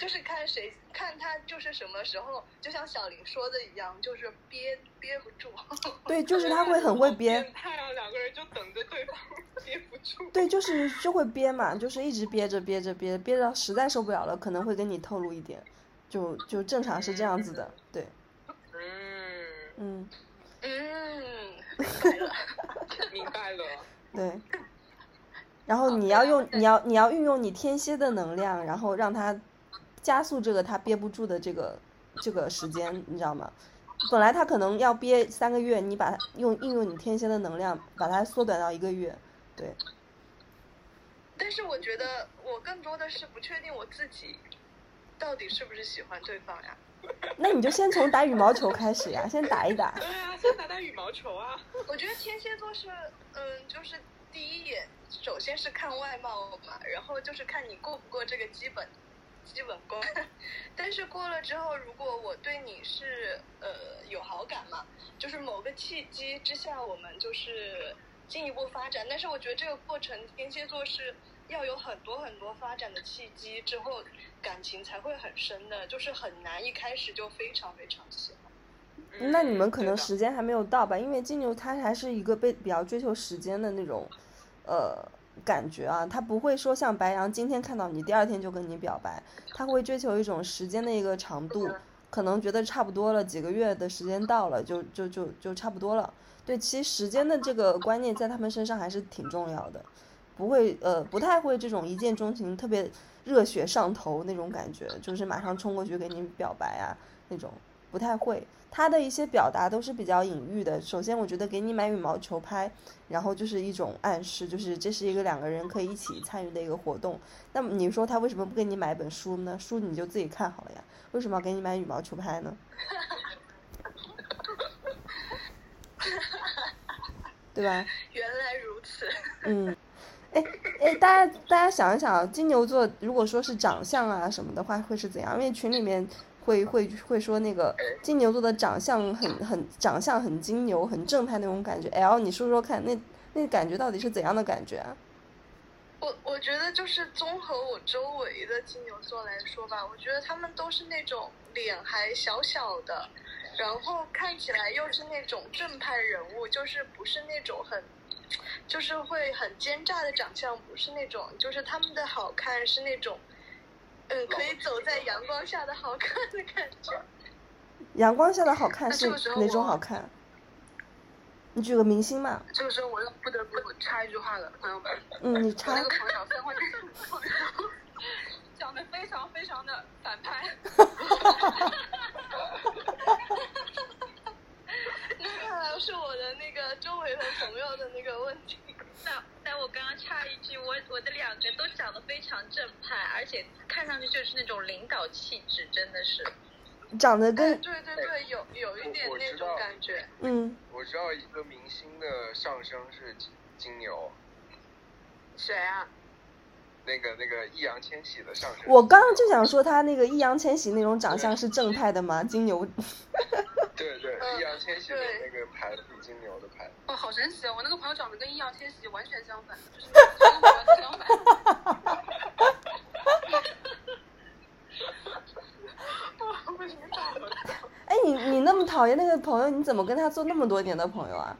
就是看谁看他就是什么时候，就像小林说的一样，就是憋憋不住。对，就是他会很会憋变，态啊！两个人就等着对方憋不住。对，就是就会憋嘛，就是一直憋着憋着憋着憋到实在受不了了，可能会跟你透露一点，就就正常是这样子的，对，嗯，嗯，嗯，明白了。对。然后你要用你要你要运用你天蝎的能量，然后让他加速这个他憋不住的这个这个时间，你知道吗？本来他可能要憋三个月，你把它用运用你天蝎的能量，把它缩短到一个月，对。但是我觉得我更多的是不确定我自己到底是不是喜欢对方呀。那你就先从打羽毛球开始呀，先打一打。对啊，先打打羽毛球啊。我觉得天蝎座是，嗯，就是第一眼首先是看外貌嘛，然后就是看你过不过这个基本基本功。但是过了之后，如果我对你是呃有好感嘛，就是某个契机之下，我们就是进一步发展。但是我觉得这个过程，天蝎座是要有很多很多发展的契机之后，感情才会很深的，就是很难一开始就非常非常喜欢。那你们可能时间还没有到吧？因为金牛他还是一个被比较追求时间的那种，呃，感觉啊，他不会说像白羊今天看到你，第二天就跟你表白，他会追求一种时间的一个长度，可能觉得差不多了，几个月的时间到了，就就就就差不多了。对，其实时间的这个观念在他们身上还是挺重要的，不会呃不太会这种一见钟情、特别热血上头那种感觉，就是马上冲过去给你表白啊那种，不太会。他的一些表达都是比较隐喻的。首先，我觉得给你买羽毛球拍，然后就是一种暗示，就是这是一个两个人可以一起参与的一个活动。那么你说他为什么不给你买本书呢？书你就自己看好了呀，为什么要给你买羽毛球拍呢？对吧？原来如此。嗯，哎哎，大家大家想一想，金牛座如果说是长相啊什么的话，会是怎样？因为群里面会会会说那个金牛座的长相很很长相很金牛，很正派那种感觉。L，你说说看，那那感觉到底是怎样的感觉啊？我我觉得就是综合我周围的金牛座来说吧，我觉得他们都是那种脸还小小的，然后看起来又是那种正派人物，就是不是那种很，就是会很奸诈的长相，不是那种，就是他们的好看是那种，嗯，可以走在阳光下的好看的感觉。阳光下的好看是哪种好看？你举个明星嘛？这个时候我又不得不插一句话了，朋友们，嗯，你插那个朋友朋友讲的非常非常的反派。那看来是我的那个周围的朋友的那个问题。但但我刚刚插一句，我我的两个都长得非常正派，而且看上去就是那种领导气质，真的是。哎，长得跟对对对，有有一点那种感觉。嗯，我知道一个明星的上升是金金牛，谁啊？那个那个易烊千玺的相声。我刚刚就想说他那个易烊千玺那种长相是正派的吗？金牛，对对，嗯易烊千玺的对那个牌子金牛的牌。哦，好神奇哦！我那个朋友长得跟易烊千玺完全相反，就是跟我的相反。为什么长得？哎，你你那么讨厌那个朋友，你怎么跟他做那么多年的朋友啊？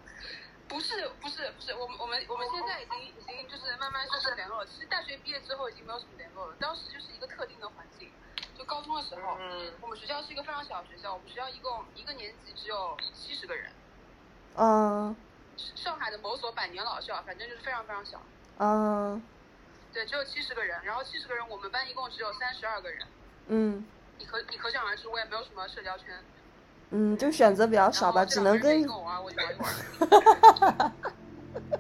不是不是不是，我们我们我们现在已经慢慢就是联络了。其实大学毕业之后已经没有什么联络了，当时就是一个特定的环境，就就高中的时候，嗯我们学校是一个非常小的学校，我们学校一共一个年级只有七十个人。嗯上海的某所百年老校，反正就是非常非常小。嗯对，只有七十个人，然后七十个人，我们班一共只有三十二个人。嗯你可你可想而知，我也没有什么社交圈。嗯，就选择比较少吧，只能跟这两个人谁跟我玩，我就玩一玩。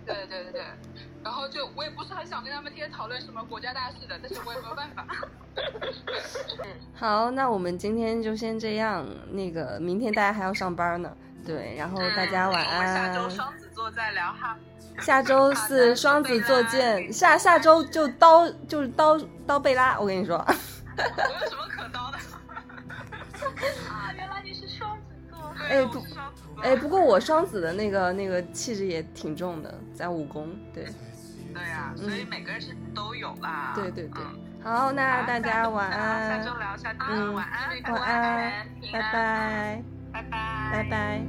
对对对对，然后就我也不是很想跟他们天天讨论什么国家大事的，但是我也没有办法。好，那我们今天就先这样。那个明天大家还要上班呢，对，然后大家晚我们下周。双子座再聊哈。下周四 双子座见，下下周就刀就是刀刀贝拉，我跟你说。我有什么可刀的？啊，原来你是双子座。哎不，哎，不过我双子的那个那个气质也挺重的，在武功，对对呀、所以每个人其实都有啦。对对对。嗯。好，那大家晚下安。周，聊，下周晚安，晚安，拜拜，拜拜，拜拜。